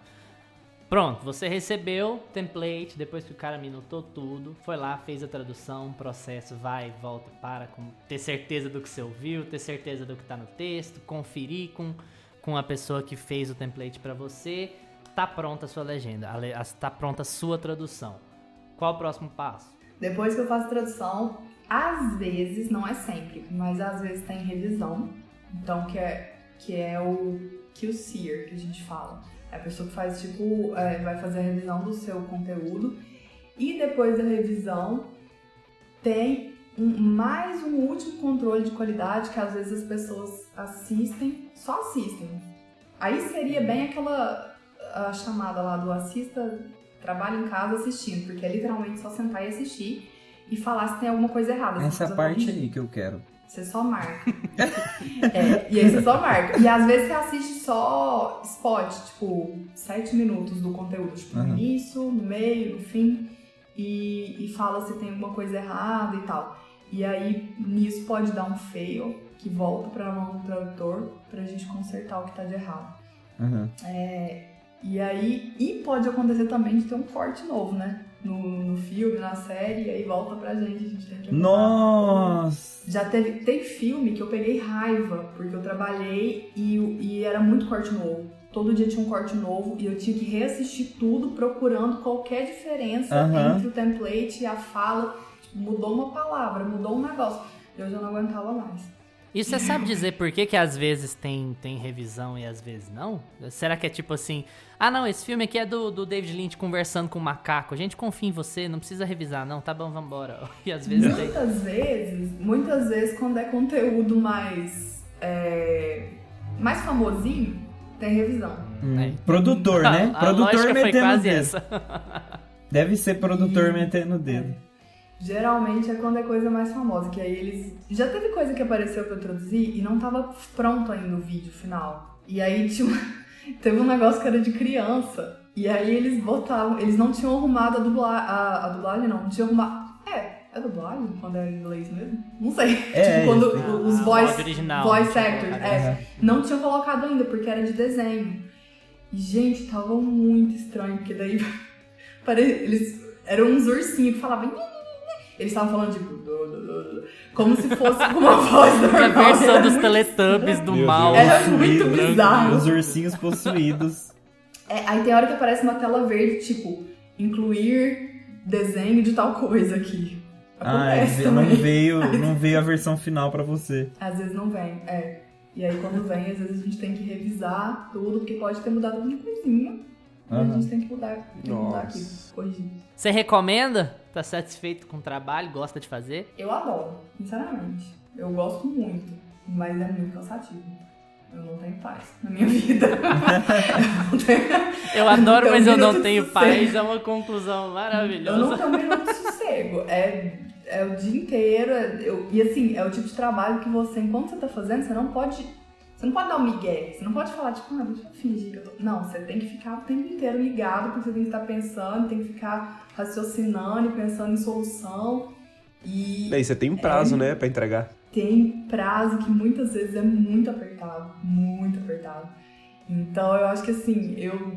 Pronto, você recebeu o template, depois que o cara minutou tudo, foi lá, fez a tradução, processo, vai, volta, para, com, ter certeza do que você ouviu, ter certeza do que tá no texto, conferir com, com a pessoa que fez o template pra você, tá pronta a sua legenda, a a- tá pronta a sua tradução. Qual o próximo passo? Depois que eu faço tradução, às vezes, não é sempre, mas às vezes tem revisão. Então, que é, que é o QCeer que a gente fala. É a pessoa que faz, tipo, é, vai fazer a revisão do seu conteúdo. E depois da revisão, tem um- mais um último controle de qualidade que às vezes as pessoas assistem, só assistem. Aí seria bem aquela chamada lá do assista, trabalha em casa assistindo, porque é literalmente só sentar e assistir e falar se tem alguma coisa errada. Essa parte corrigir. aí que eu quero. Você só marca. é, e aí você só marca. E às vezes você assiste só spot, tipo, sete minutos do conteúdo, tipo, no Aham. início, no meio, no fim, e, e fala se tem alguma coisa errada e tal. E aí nisso pode dar um fail que volta pra mão do tradutor pra gente consertar o que tá de errado. Aham. E aí, e pode acontecer também de ter um corte novo, né? No, no filme, na série, e aí volta pra gente, a gente tem que. Nossa! Já teve, tem filme que eu peguei raiva, porque eu trabalhei e, e era muito corte novo. Todo dia tinha um corte novo e eu tinha que reassistir tudo procurando qualquer diferença entre o template e a fala. Mudou uma palavra, mudou um negócio. Eu já não aguentava mais. E você sabe dizer por que, que às vezes tem, tem revisão e às vezes não? Será que é tipo assim, ah não, esse filme aqui é do, do David Lynch conversando com o macaco, a gente confia em você, não precisa revisar, não, tá bom, vambora. E às vezes tem. Muitas vezes, muitas vezes quando é conteúdo mais é, mais famosinho, tem revisão. Hum, É. Produtor, né? A, a produtor metendo o quase dedo. essa. Deve ser produtor metendo o dedo. Geralmente é quando é coisa mais famosa, que aí eles. Já teve coisa que apareceu pra eu traduzir e não tava pronto ainda o vídeo final. E aí tinha uma- teve um negócio que era de criança. E aí eles botavam. Eles não tinham arrumado a dublagem. A, a dublagem não, não tinham arrumado. É, é dublagem quando é em inglês mesmo? Não sei. É, tipo, quando isso. os Ah, voice, áudio original, voice não tinha actors. colocado. É, não tinham colocado ainda, porque era de desenho. E, gente, tava muito estranho, porque daí eles eram uns ursinhos que falavam. Eles estavam falando tipo. Como se fosse com uma voz Que a normal. versão dos muito Teletubbies do Meu mal. Deus. Era muito bizarro. Os ursinhos possuídos. É, aí tem hora que aparece uma tela verde, tipo, incluir desenho de tal coisa aqui. Ah, Acontece não também. veio, não veio a versão final pra você. Às vezes não vem, é. E aí quando vem, às vezes a gente tem que revisar tudo, porque pode ter mudado alguma coisinha. E a Aham. gente tem que mudar, tem que mudar aqui, corrigir. Você recomenda? Tá satisfeito com o trabalho? Gosta de fazer? Eu adoro, sinceramente. Eu gosto muito, mas é muito cansativo. Eu não tenho paz na minha vida. eu não tenho, Eu adoro, Então, mas eu não tenho paz. É uma conclusão eu não maravilhosa. tenho um minuto de sossego. É, é o dia inteiro. é- eu- e assim, é o tipo de trabalho que você, enquanto você tá fazendo, você não pode. Você não pode dar um migué. Você não pode falar, tipo, ah, deixa eu fingir que eu tô. Não, você tem que ficar o tempo inteiro ligado, porque você tem que estar pensando, tem que ficar raciocinando e pensando em solução. E E aí, você tem um prazo, né, pra entregar. tem prazo que muitas vezes é muito apertado, muito apertado. Então eu acho que assim, eu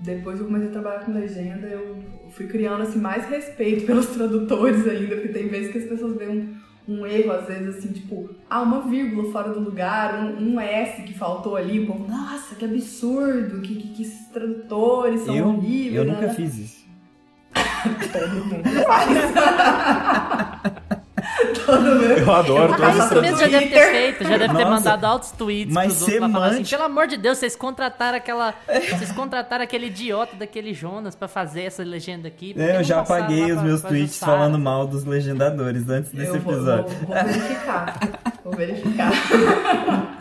depois que eu comecei a trabalhar com legenda, eu fui criando assim mais respeito pelos tradutores ainda, porque tem vezes que as pessoas veem um, um erro, às vezes assim, tipo, ah, uma vírgula fora do lugar, um, um S que faltou ali, povo, nossa, que absurdo, que, que, que esses tradutores são Eu, horríveis. eu nunca né? fiz isso. Todo mundo faz. Mundo. Eu adoro Eu Ah, isso mesmo já deve ter feito, já deve ter Nossa, mandado altos tweets mas pros outros pra falar assim, pelo amor de Deus, vocês contrataram aquela. Vocês contrataram aquele idiota daquele Jonas pra fazer essa legenda aqui. É, eu já apaguei os pra- meus pra tweets Jussara? falando mal dos legendadores antes desse Eu vou, episódio. vou- vou verificar. Vou verificar.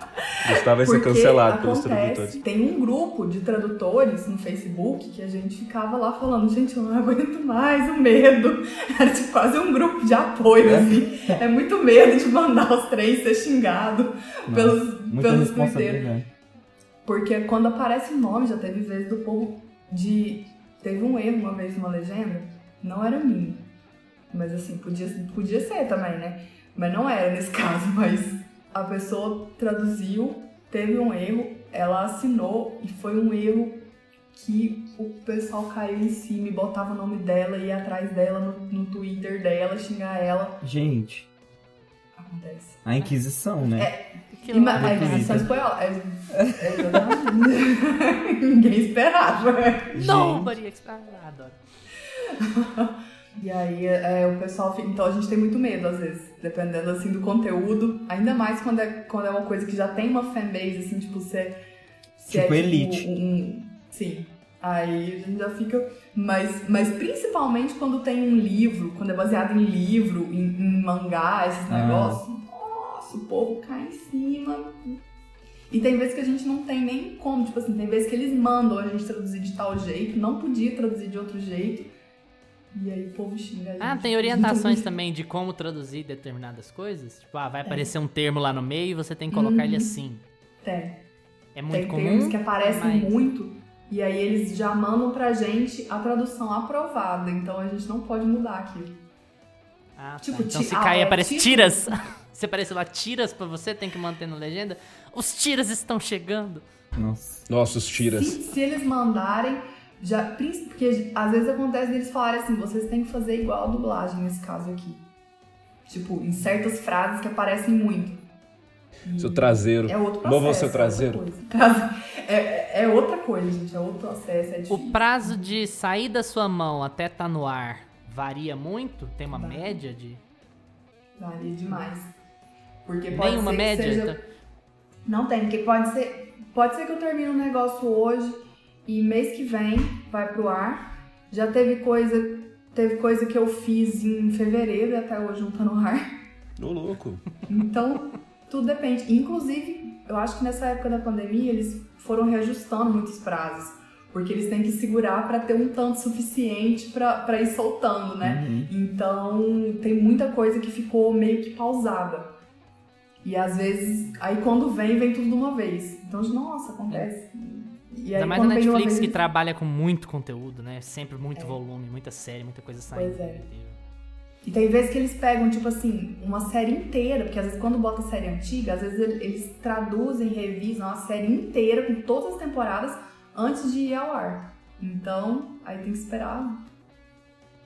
Gustavo vai ser cancelado pelos acontece, tradutores. Tem um grupo de tradutores no Facebook que a gente ficava lá falando, gente, eu não aguento mais o medo. Era tipo, quase um grupo de apoio, assim. É muito medo de mandar os três ser xingado pelos, Muita pelos twitteiros. responsabilidade. Porque quando aparece o nome, já teve vezes do povo de. Teve um erro uma vez numa legenda, não era minha. Mas assim, podia, podia ser também, né? Mas não era nesse caso, mas a pessoa traduziu, teve um erro, ela assinou e foi um erro que o pessoal caiu em cima e botava o nome dela, ia atrás dela no, no Twitter dela, xingar ela. Gente, Acontece. a Inquisição, né? Que E, ma- loucura. a Inquisição espanhola. É, é, exatamente. Ninguém esperava. Expected. Ah, adoro. E aí é, o pessoal fica. Então a gente tem muito medo, às vezes, dependendo assim do conteúdo. Ainda mais quando é, quando é uma coisa que já tem uma fanbase, assim, tipo, se Tipo é Elite. Um, um- sim. Aí a gente já fica. Mas, mas principalmente quando tem um livro, quando é baseado em livro, em, em mangá, esses Ah. negócios. Nossa, o povo cai em cima. E tem vezes que a gente não tem nem como, tipo assim, tem vezes que eles mandam a gente traduzir de tal jeito, não podia traduzir de outro jeito. E aí o povo xinga a gente. Ah, tem orientações também de como traduzir determinadas coisas? Tipo, ah, vai aparecer um termo lá no meio e você tem que colocar ele assim. Tem. É muito tem comum. termos que aparecem mas- muito e aí eles já mandam pra gente a tradução aprovada, então a gente não pode mudar aquilo. Ah, tá. Tipo, então ti- se ah, cair é aparece tipo- tiras. se aparecer lá tiras pra você, tem que manter na legenda. Os tiras estão chegando. Nossa. Nossos tiras. Se, se eles mandarem, já, porque às vezes acontece deles falarem assim, vocês têm que fazer igual a dublagem nesse caso aqui. Tipo, em certas frases que aparecem muito. E Seu traseiro. É outro Mova processo. seu é outra traseiro. coisa. Trase- É, é outra coisa, gente. É outro processo. É. O prazo de sair da sua mão até tá no ar varia muito? Tem uma Varia. média de. Varia demais. Porque pode Nenhuma ser que média? seja- Então- Não tem, porque pode ser. Pode ser que eu termine um negócio hoje e mês que vem vai pro ar. Já teve coisa. Teve coisa que eu fiz em fevereiro e até hoje não tá no ar. Ô, louco. Então, tudo depende. Inclusive, eu acho que nessa época da pandemia eles foram reajustando muitos prazos. Porque eles têm que segurar para ter um tanto suficiente para ir soltando, né? Uhum. Então, tem muita coisa que ficou meio que pausada. E às vezes, aí quando vem, vem tudo de uma vez. Então, nossa, acontece. E aí, Ainda mais vem de uma Netflix vez, que trabalha com muito conteúdo, né? Sempre muito volume, muita série, muita coisa saindo. Pois é. E tem vezes que eles pegam, tipo assim, uma série inteira, porque às vezes quando bota série antiga, às vezes ele- eles traduzem, revisam a série inteira com todas as temporadas antes de ir ao ar. Então, aí tem que esperar.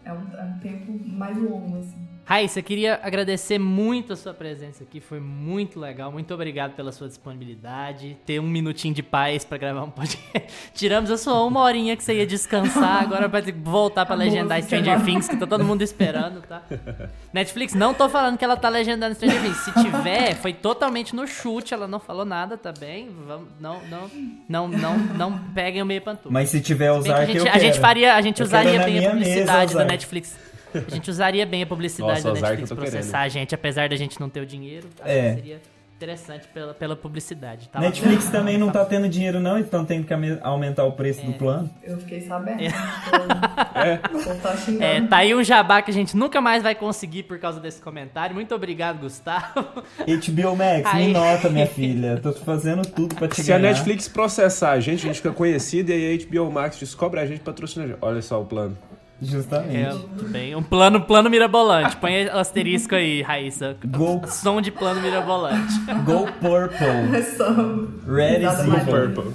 É um, é um tempo mais longo, assim. Raíssa, eu queria agradecer muito a sua presença aqui, foi muito legal. Muito obrigado pela sua disponibilidade. Ter um minutinho de paz pra gravar um podcast. Tiramos a sua uma horinha que você ia descansar, agora vai ter que voltar pra legendar Stranger Things, que tá todo mundo esperando, tá? Netflix, não tô falando que ela tá legendando Stranger Things. Se tiver, foi totalmente no chute, ela não falou nada, tá bem? Vamos, não, não, não, não, não peguem o meio pantufa. Mas se tiver Bem que usar a gente, que eu a quero. gente faria, a gente Eu usaria bem a publicidade da. Netflix. A gente usaria bem a publicidade Nossa, da Netflix processar querendo. a gente, apesar da gente não ter o dinheiro. acho É. que Seria interessante pela, pela publicidade. Tá Netflix também não tá tendo dinheiro não, então tem que aumentar o preço É. do plano. Eu fiquei sabendo. É. Tô, tô tá. É, tá aí um jabá que a gente nunca mais vai conseguir por causa desse comentário. Muito obrigado, Gustavo. HBO Max, Aí. me nota, minha filha. Tô fazendo tudo pra te Se a ganhar. Netflix processar a gente, a gente fica conhecido e aí a HBO Max descobre a gente e patrocina a gente. Olha só o plano. Justamente. É, bem. Um plano, plano mirabolante. Põe o asterisco aí, Raíssa. Go, Som de plano mirabolante. go Purple. São- Red is evil. Purple.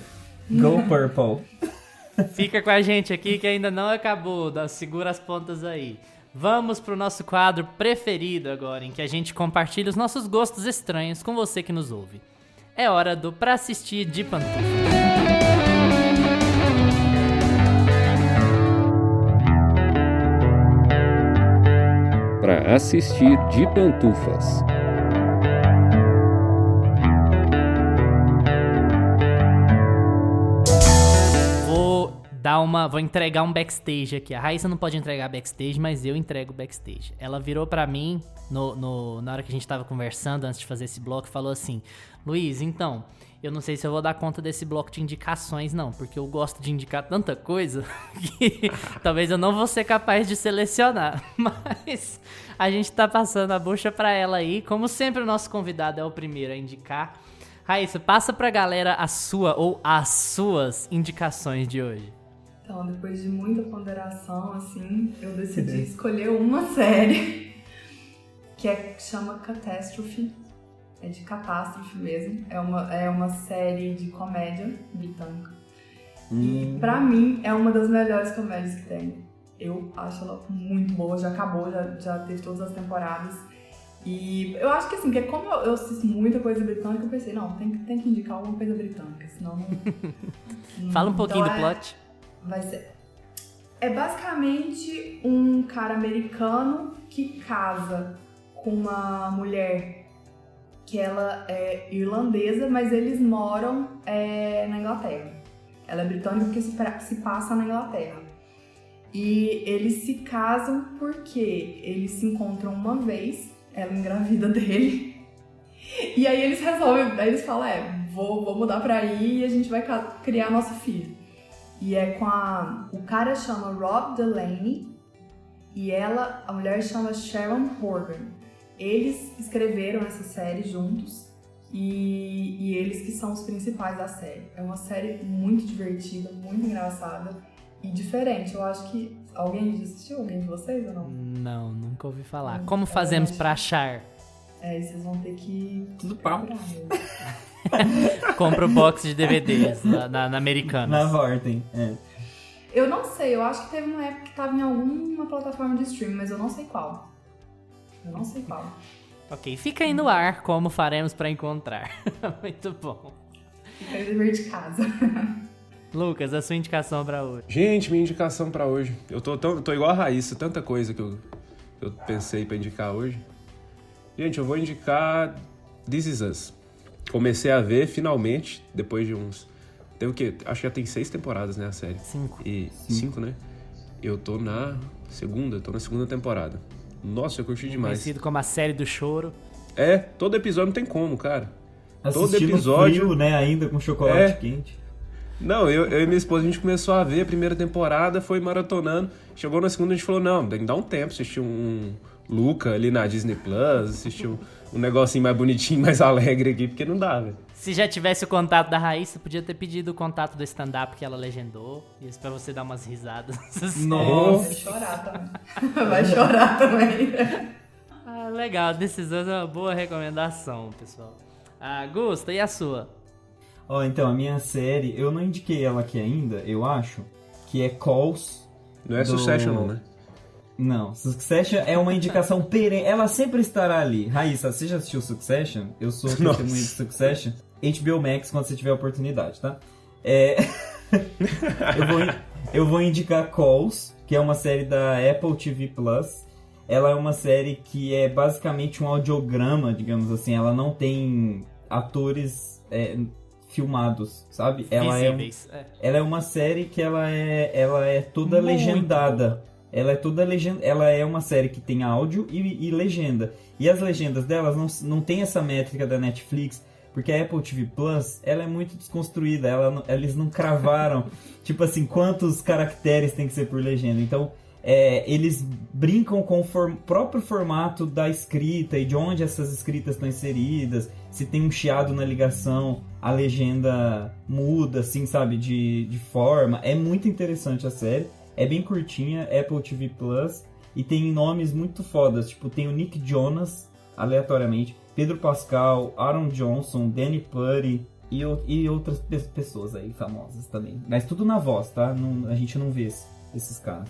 Go Purple. Fica com a gente aqui que ainda não acabou. dá- Segura as pontas aí. Vamos pro nosso quadro preferido agora, em que a gente compartilha os nossos gostos estranhos com você que nos ouve. É hora do Pra Assistir de Pantufa. Para assistir de pantufas. Vou dar uma. Vou entregar um backstage aqui. A Raíssa não pode entregar backstage, mas eu entrego backstage. Ela virou pra mim no, no- na hora que a gente tava conversando antes de fazer esse bloco falou assim: Luiz, então. Eu não sei se eu vou dar conta desse bloco de indicações, não, porque eu gosto de indicar tanta coisa que talvez eu não vou ser capaz de selecionar. Mas a gente tá passando a bucha pra ela aí. Como sempre, o nosso convidado é o primeiro a indicar. Raíssa, passa pra galera a sua ou as suas indicações de hoje. Então, depois de muita ponderação, assim, eu decidi escolher uma série que é, que chama Catastrophe. É de catástrofe mesmo. É uma, é uma série de comédia britânica. E pra mim é uma das melhores comédias que tem. Eu acho ela muito boa, já acabou, já, já teve todas as temporadas. E eu acho que assim, porque como eu, eu assisto muita coisa britânica, eu pensei, não, tem, que- tem que indicar alguma coisa britânica, senão não. não- Fala um pouquinho então do é- plot. Vai ser. É basicamente um cara americano que casa com uma mulher que ela é irlandesa, mas eles moram é, na Inglaterra. Ela é britânica porque se, passa na Inglaterra. E eles se casam porque eles se encontram uma vez, ela engravida dele. E aí eles resolvem, aí eles falam, é, vou, vou mudar pra aí e a gente vai criar nosso filho. E é com a. O cara chama Rob Delaney e ela, a mulher chama Sharon Horgan. Eles escreveram essa série juntos e, e eles que são os principais da série. É uma série muito divertida, muito engraçada e diferente. Eu acho que. Alguém já assistiu? Alguém de vocês ou não? Não, nunca ouvi falar. Hum, Como fazemos pra achar? É, vocês vão ter que. Tudo pau. Compra o box de DVDs na, na, na Americanas. Na Vorten. É. Eu não sei, eu acho que teve uma época que tava em alguma plataforma de streaming, mas eu não sei qual. Eu não sei qual. Ok, fica aí no ar como faremos pra encontrar. Muito bom. Fica aí dever de casa. Lucas, a sua indicação pra hoje. Gente, minha indicação pra hoje. Eu tô, tão, tô igual a Raíssa, tanta coisa que eu, eu pensei pra indicar hoje. Gente, eu vou indicar This Is Us. Comecei a ver finalmente, depois de uns. Tem o quê? Acho que já tem seis temporadas, né, a série. Cinco. E cinco, né? Eu tô na segunda, tô na segunda temporada. Nossa, eu curti demais. Conhecido como a série do choro. É, todo episódio não tem como, cara. Todo Assistindo episódio- frio, né, ainda com chocolate É. quente. Não, eu, eu e minha esposa, a gente começou a ver a primeira temporada, foi maratonando. Chegou na segunda, a gente falou, não, tem que dar um tempo, assistir um Luca ali na Disney Plus, assistir um, um negocinho mais bonitinho, mais alegre aqui, porque não dá, velho. Se já tivesse o contato da Raíssa, podia ter pedido o contato do stand-up que ela legendou. Isso pra você dar umas risadas. Nossa. Vai chorar também. Vai chorar também. ah, legal, decisão é uma boa recomendação, pessoal. Ah, Gusta, e a sua? Ó, então, a minha série, eu não indiquei ela aqui ainda, eu acho, que é Calls. Não é Do- Succession, não, né? Não, Succession é uma indicação perene. Ela sempre estará ali. Raíssa, você já assistiu Succession? Eu sou testemunha de Succession. HBO Max quando você tiver a oportunidade, tá? É... eu, vou, eu vou indicar Calls, que é uma série da Apple TV Plus. Ela é uma série que é basicamente um audiograma, digamos assim. Ela não tem atores é, filmados, sabe? Ela é, um-. É. ela é uma série que ela é, ela é toda Muito legendada. Ela é toda legenda, ela é uma série que tem áudio e, e legenda. E as legendas delas não, não tem essa métrica da Netflix, porque a Apple TV Plus, ela é muito desconstruída, ela, eles não cravaram, tipo assim, quantos caracteres tem que ser por legenda. Então, é, eles brincam com o form- próprio formato da escrita e de onde essas escritas estão inseridas, se tem um chiado na ligação, a legenda muda, assim, sabe, de, de forma. É muito interessante a série. É bem curtinha, Apple TV Plus. E tem nomes muito fodas, tipo, tem o Nick Jonas, aleatoriamente, Pedro Pascal, Aaron Johnson, Danny Putty e, e outras pe- pessoas aí famosas também. Mas tudo na voz, tá? Não- a gente não vê esse- esses caras.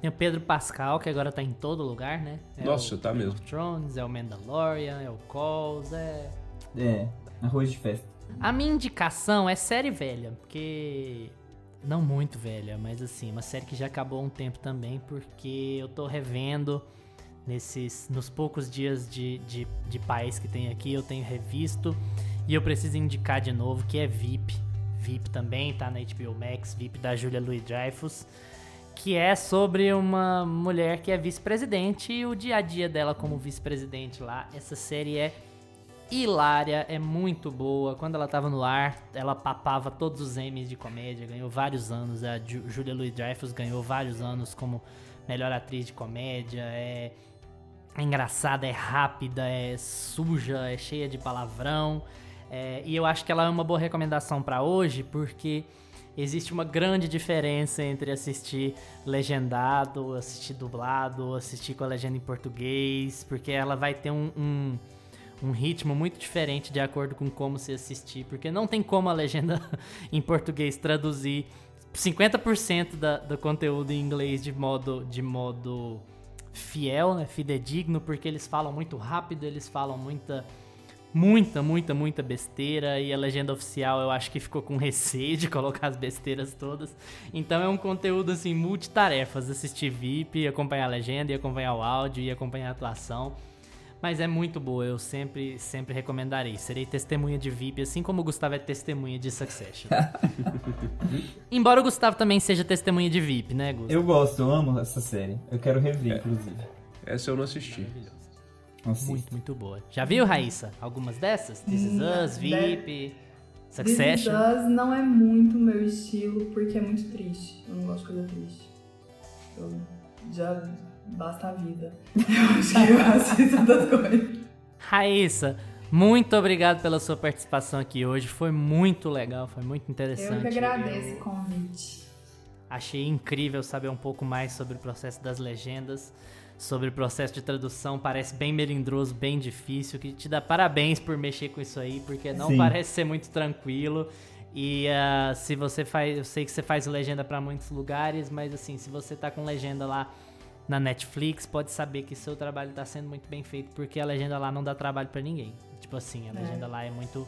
Tem o Pedro Pascal, que agora tá em todo lugar, né? É Nossa, o tá Game mesmo. of Thrones, é o Mandalorian, é o Calls, é... É, arroz de festa. A minha indicação é série velha, porque... Não muito velha, mas assim, uma série que já acabou há um tempo também, porque eu tô revendo nesses... Nos poucos dias de, de, de paz que tem aqui, eu tenho revisto. E eu preciso indicar de novo, que é VIP. VIP também, tá na HBO Max, VIP da Julia Louis-Dreyfus. Que é sobre uma mulher que é vice-presidente e o dia a dia dela como vice-presidente lá. Essa série é hilária, é muito boa. Quando ela tava no ar, ela papava todos os Emmys de comédia, ganhou vários anos. A Ju- Julia Louis-Dreyfus ganhou vários anos como melhor atriz de comédia. É, é engraçada, é rápida, é suja, é cheia de palavrão. É, e eu acho que ela é uma boa recomendação pra hoje, porque existe uma grande diferença entre assistir legendado, assistir dublado, assistir com a legenda em português, porque ela vai ter um- um, um ritmo muito diferente de acordo com como você assistir, porque não tem como a legenda em português traduzir 50% da, do conteúdo em inglês de modo, de modo fiel, né, fidedigno, porque eles falam muito rápido, eles falam muita muita, muita, muita besteira e a legenda oficial eu acho que ficou com receio de colocar as besteiras todas. Então é um conteúdo assim multitarefas, assistir VIP, acompanhar a legenda e acompanhar o áudio e acompanhar a atuação. Mas é muito boa, eu sempre, sempre recomendarei. Serei testemunha de VIP, assim como o Gustavo é testemunha de Succession. Embora o Gustavo também seja testemunha de VIP, né, Gustavo? Eu gosto, eu amo essa série. Eu quero rever, inclusive. Essa eu não assisti. Muito, muito boa. Já viu, Raíssa? Algumas dessas? This Is Us, VIP, This Is Succession? Us não é muito meu estilo, porque é muito triste. Eu não gosto de coisa triste. Eu já basta a vida. Eu acho que eu assisto das coisas. Raíssa, muito obrigado pela sua participação aqui hoje. Foi muito legal, foi muito interessante. Eu que agradeço Eu o convite. achei incrível saber um pouco mais sobre o processo das legendas, sobre o processo de tradução. Parece bem melindroso, bem difícil. Que te dá parabéns por mexer com isso aí, porque não Sim. parece ser muito tranquilo. E ah, se você faz, eu sei que você faz legenda pra muitos lugares, mas assim, se você tá com legenda lá na Netflix, pode saber que seu trabalho tá sendo muito bem feito, porque a legenda lá não dá trabalho pra ninguém. Tipo assim, a É. legenda lá é muito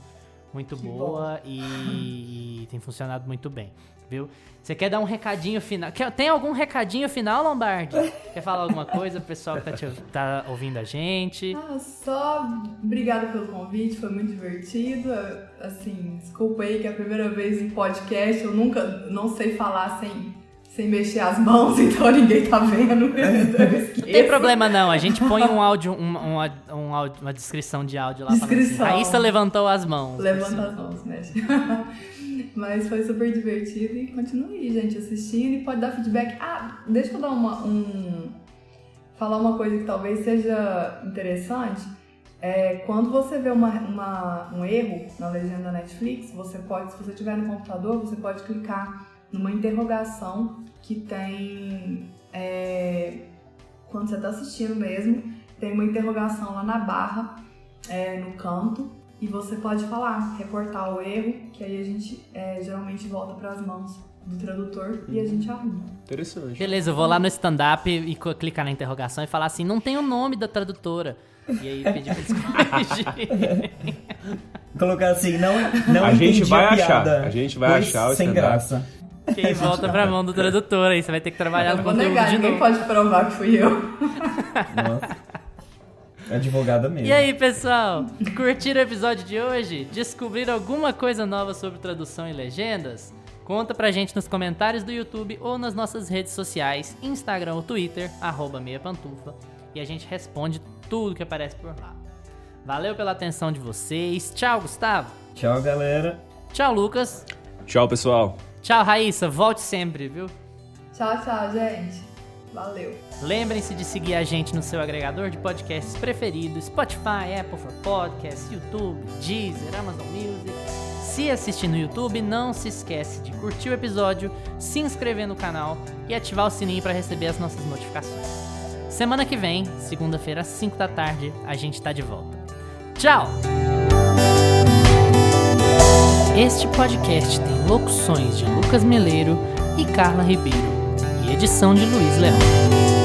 muito Que boa e, e tem funcionado muito bem, viu? Você quer dar um recadinho final? Quer- tem algum recadinho final, Lombardi? Quer falar alguma coisa pro pessoal que tá, te- tá ouvindo a gente? Ah, só obrigada pelo convite, foi muito divertido. Assim, desculpa aí que é a primeira vez em podcast, eu nunca não sei falar sem, sem mexer as mãos, então ninguém tá vendo. Então eu esqueço. Não tem problema não, a gente põe um áudio, um, um, um áudio- uma descrição de áudio lá falando Descrição. assim, Raíssa levantou as mãos. Levanta as mãos, mexe. Mas foi super divertido e continue, gente, assistindo e pode dar feedback. Ah, deixa eu dar uma, um. falar uma coisa que talvez seja interessante. É, quando você vê uma, uma- um erro na legenda da Netflix, você pode, se você tiver no computador, você pode clicar numa interrogação que tem. é, quando você está assistindo mesmo, tem uma interrogação lá na barra, é, no canto, e você pode falar, reportar o erro, que aí a gente é, geralmente volta para as mãos do tradutor e a gente arruma. Interessante. Beleza, eu vou lá no stand-up e clicar na interrogação e falar assim, não tem o nome da tradutora. E aí pedir pra eles corrigirem. Colocar assim, não, não A gente vai a achar, a gente vai achar o sem stand-up. graça. Quem volta pra mão do tradutor aí, você vai ter que trabalhar no conteúdo negar, de ninguém novo. pode provar que fui eu. Nossa. Advogada mesmo. E aí, pessoal? Curtiram o episódio de hoje? Descobriram alguma coisa nova sobre tradução e legendas? Conta pra gente nos comentários do YouTube ou nas nossas redes sociais, Instagram ou Twitter, arroba meia pantufa, e a gente responde tudo que aparece por lá. Valeu pela atenção de vocês. Tchau, Gustavo. Tchau, galera. Tchau, Lucas. Tchau, pessoal. Tchau, Raíssa. Volte sempre, viu? Tchau, tchau, gente. Valeu. Lembrem-se de seguir a gente no seu agregador de podcasts preferido: Spotify, Apple for Podcasts, YouTube, Deezer, Amazon Music. Se assistir no YouTube, não se esquece de curtir o episódio, se inscrever no canal e ativar o sininho para receber as nossas notificações. Semana que vem, segunda-feira às 5 da tarde, a gente tá de volta. Tchau! Este podcast tem locuções de Lucas Meleiro e Carla Ribeiro e edição de Luiz Leão.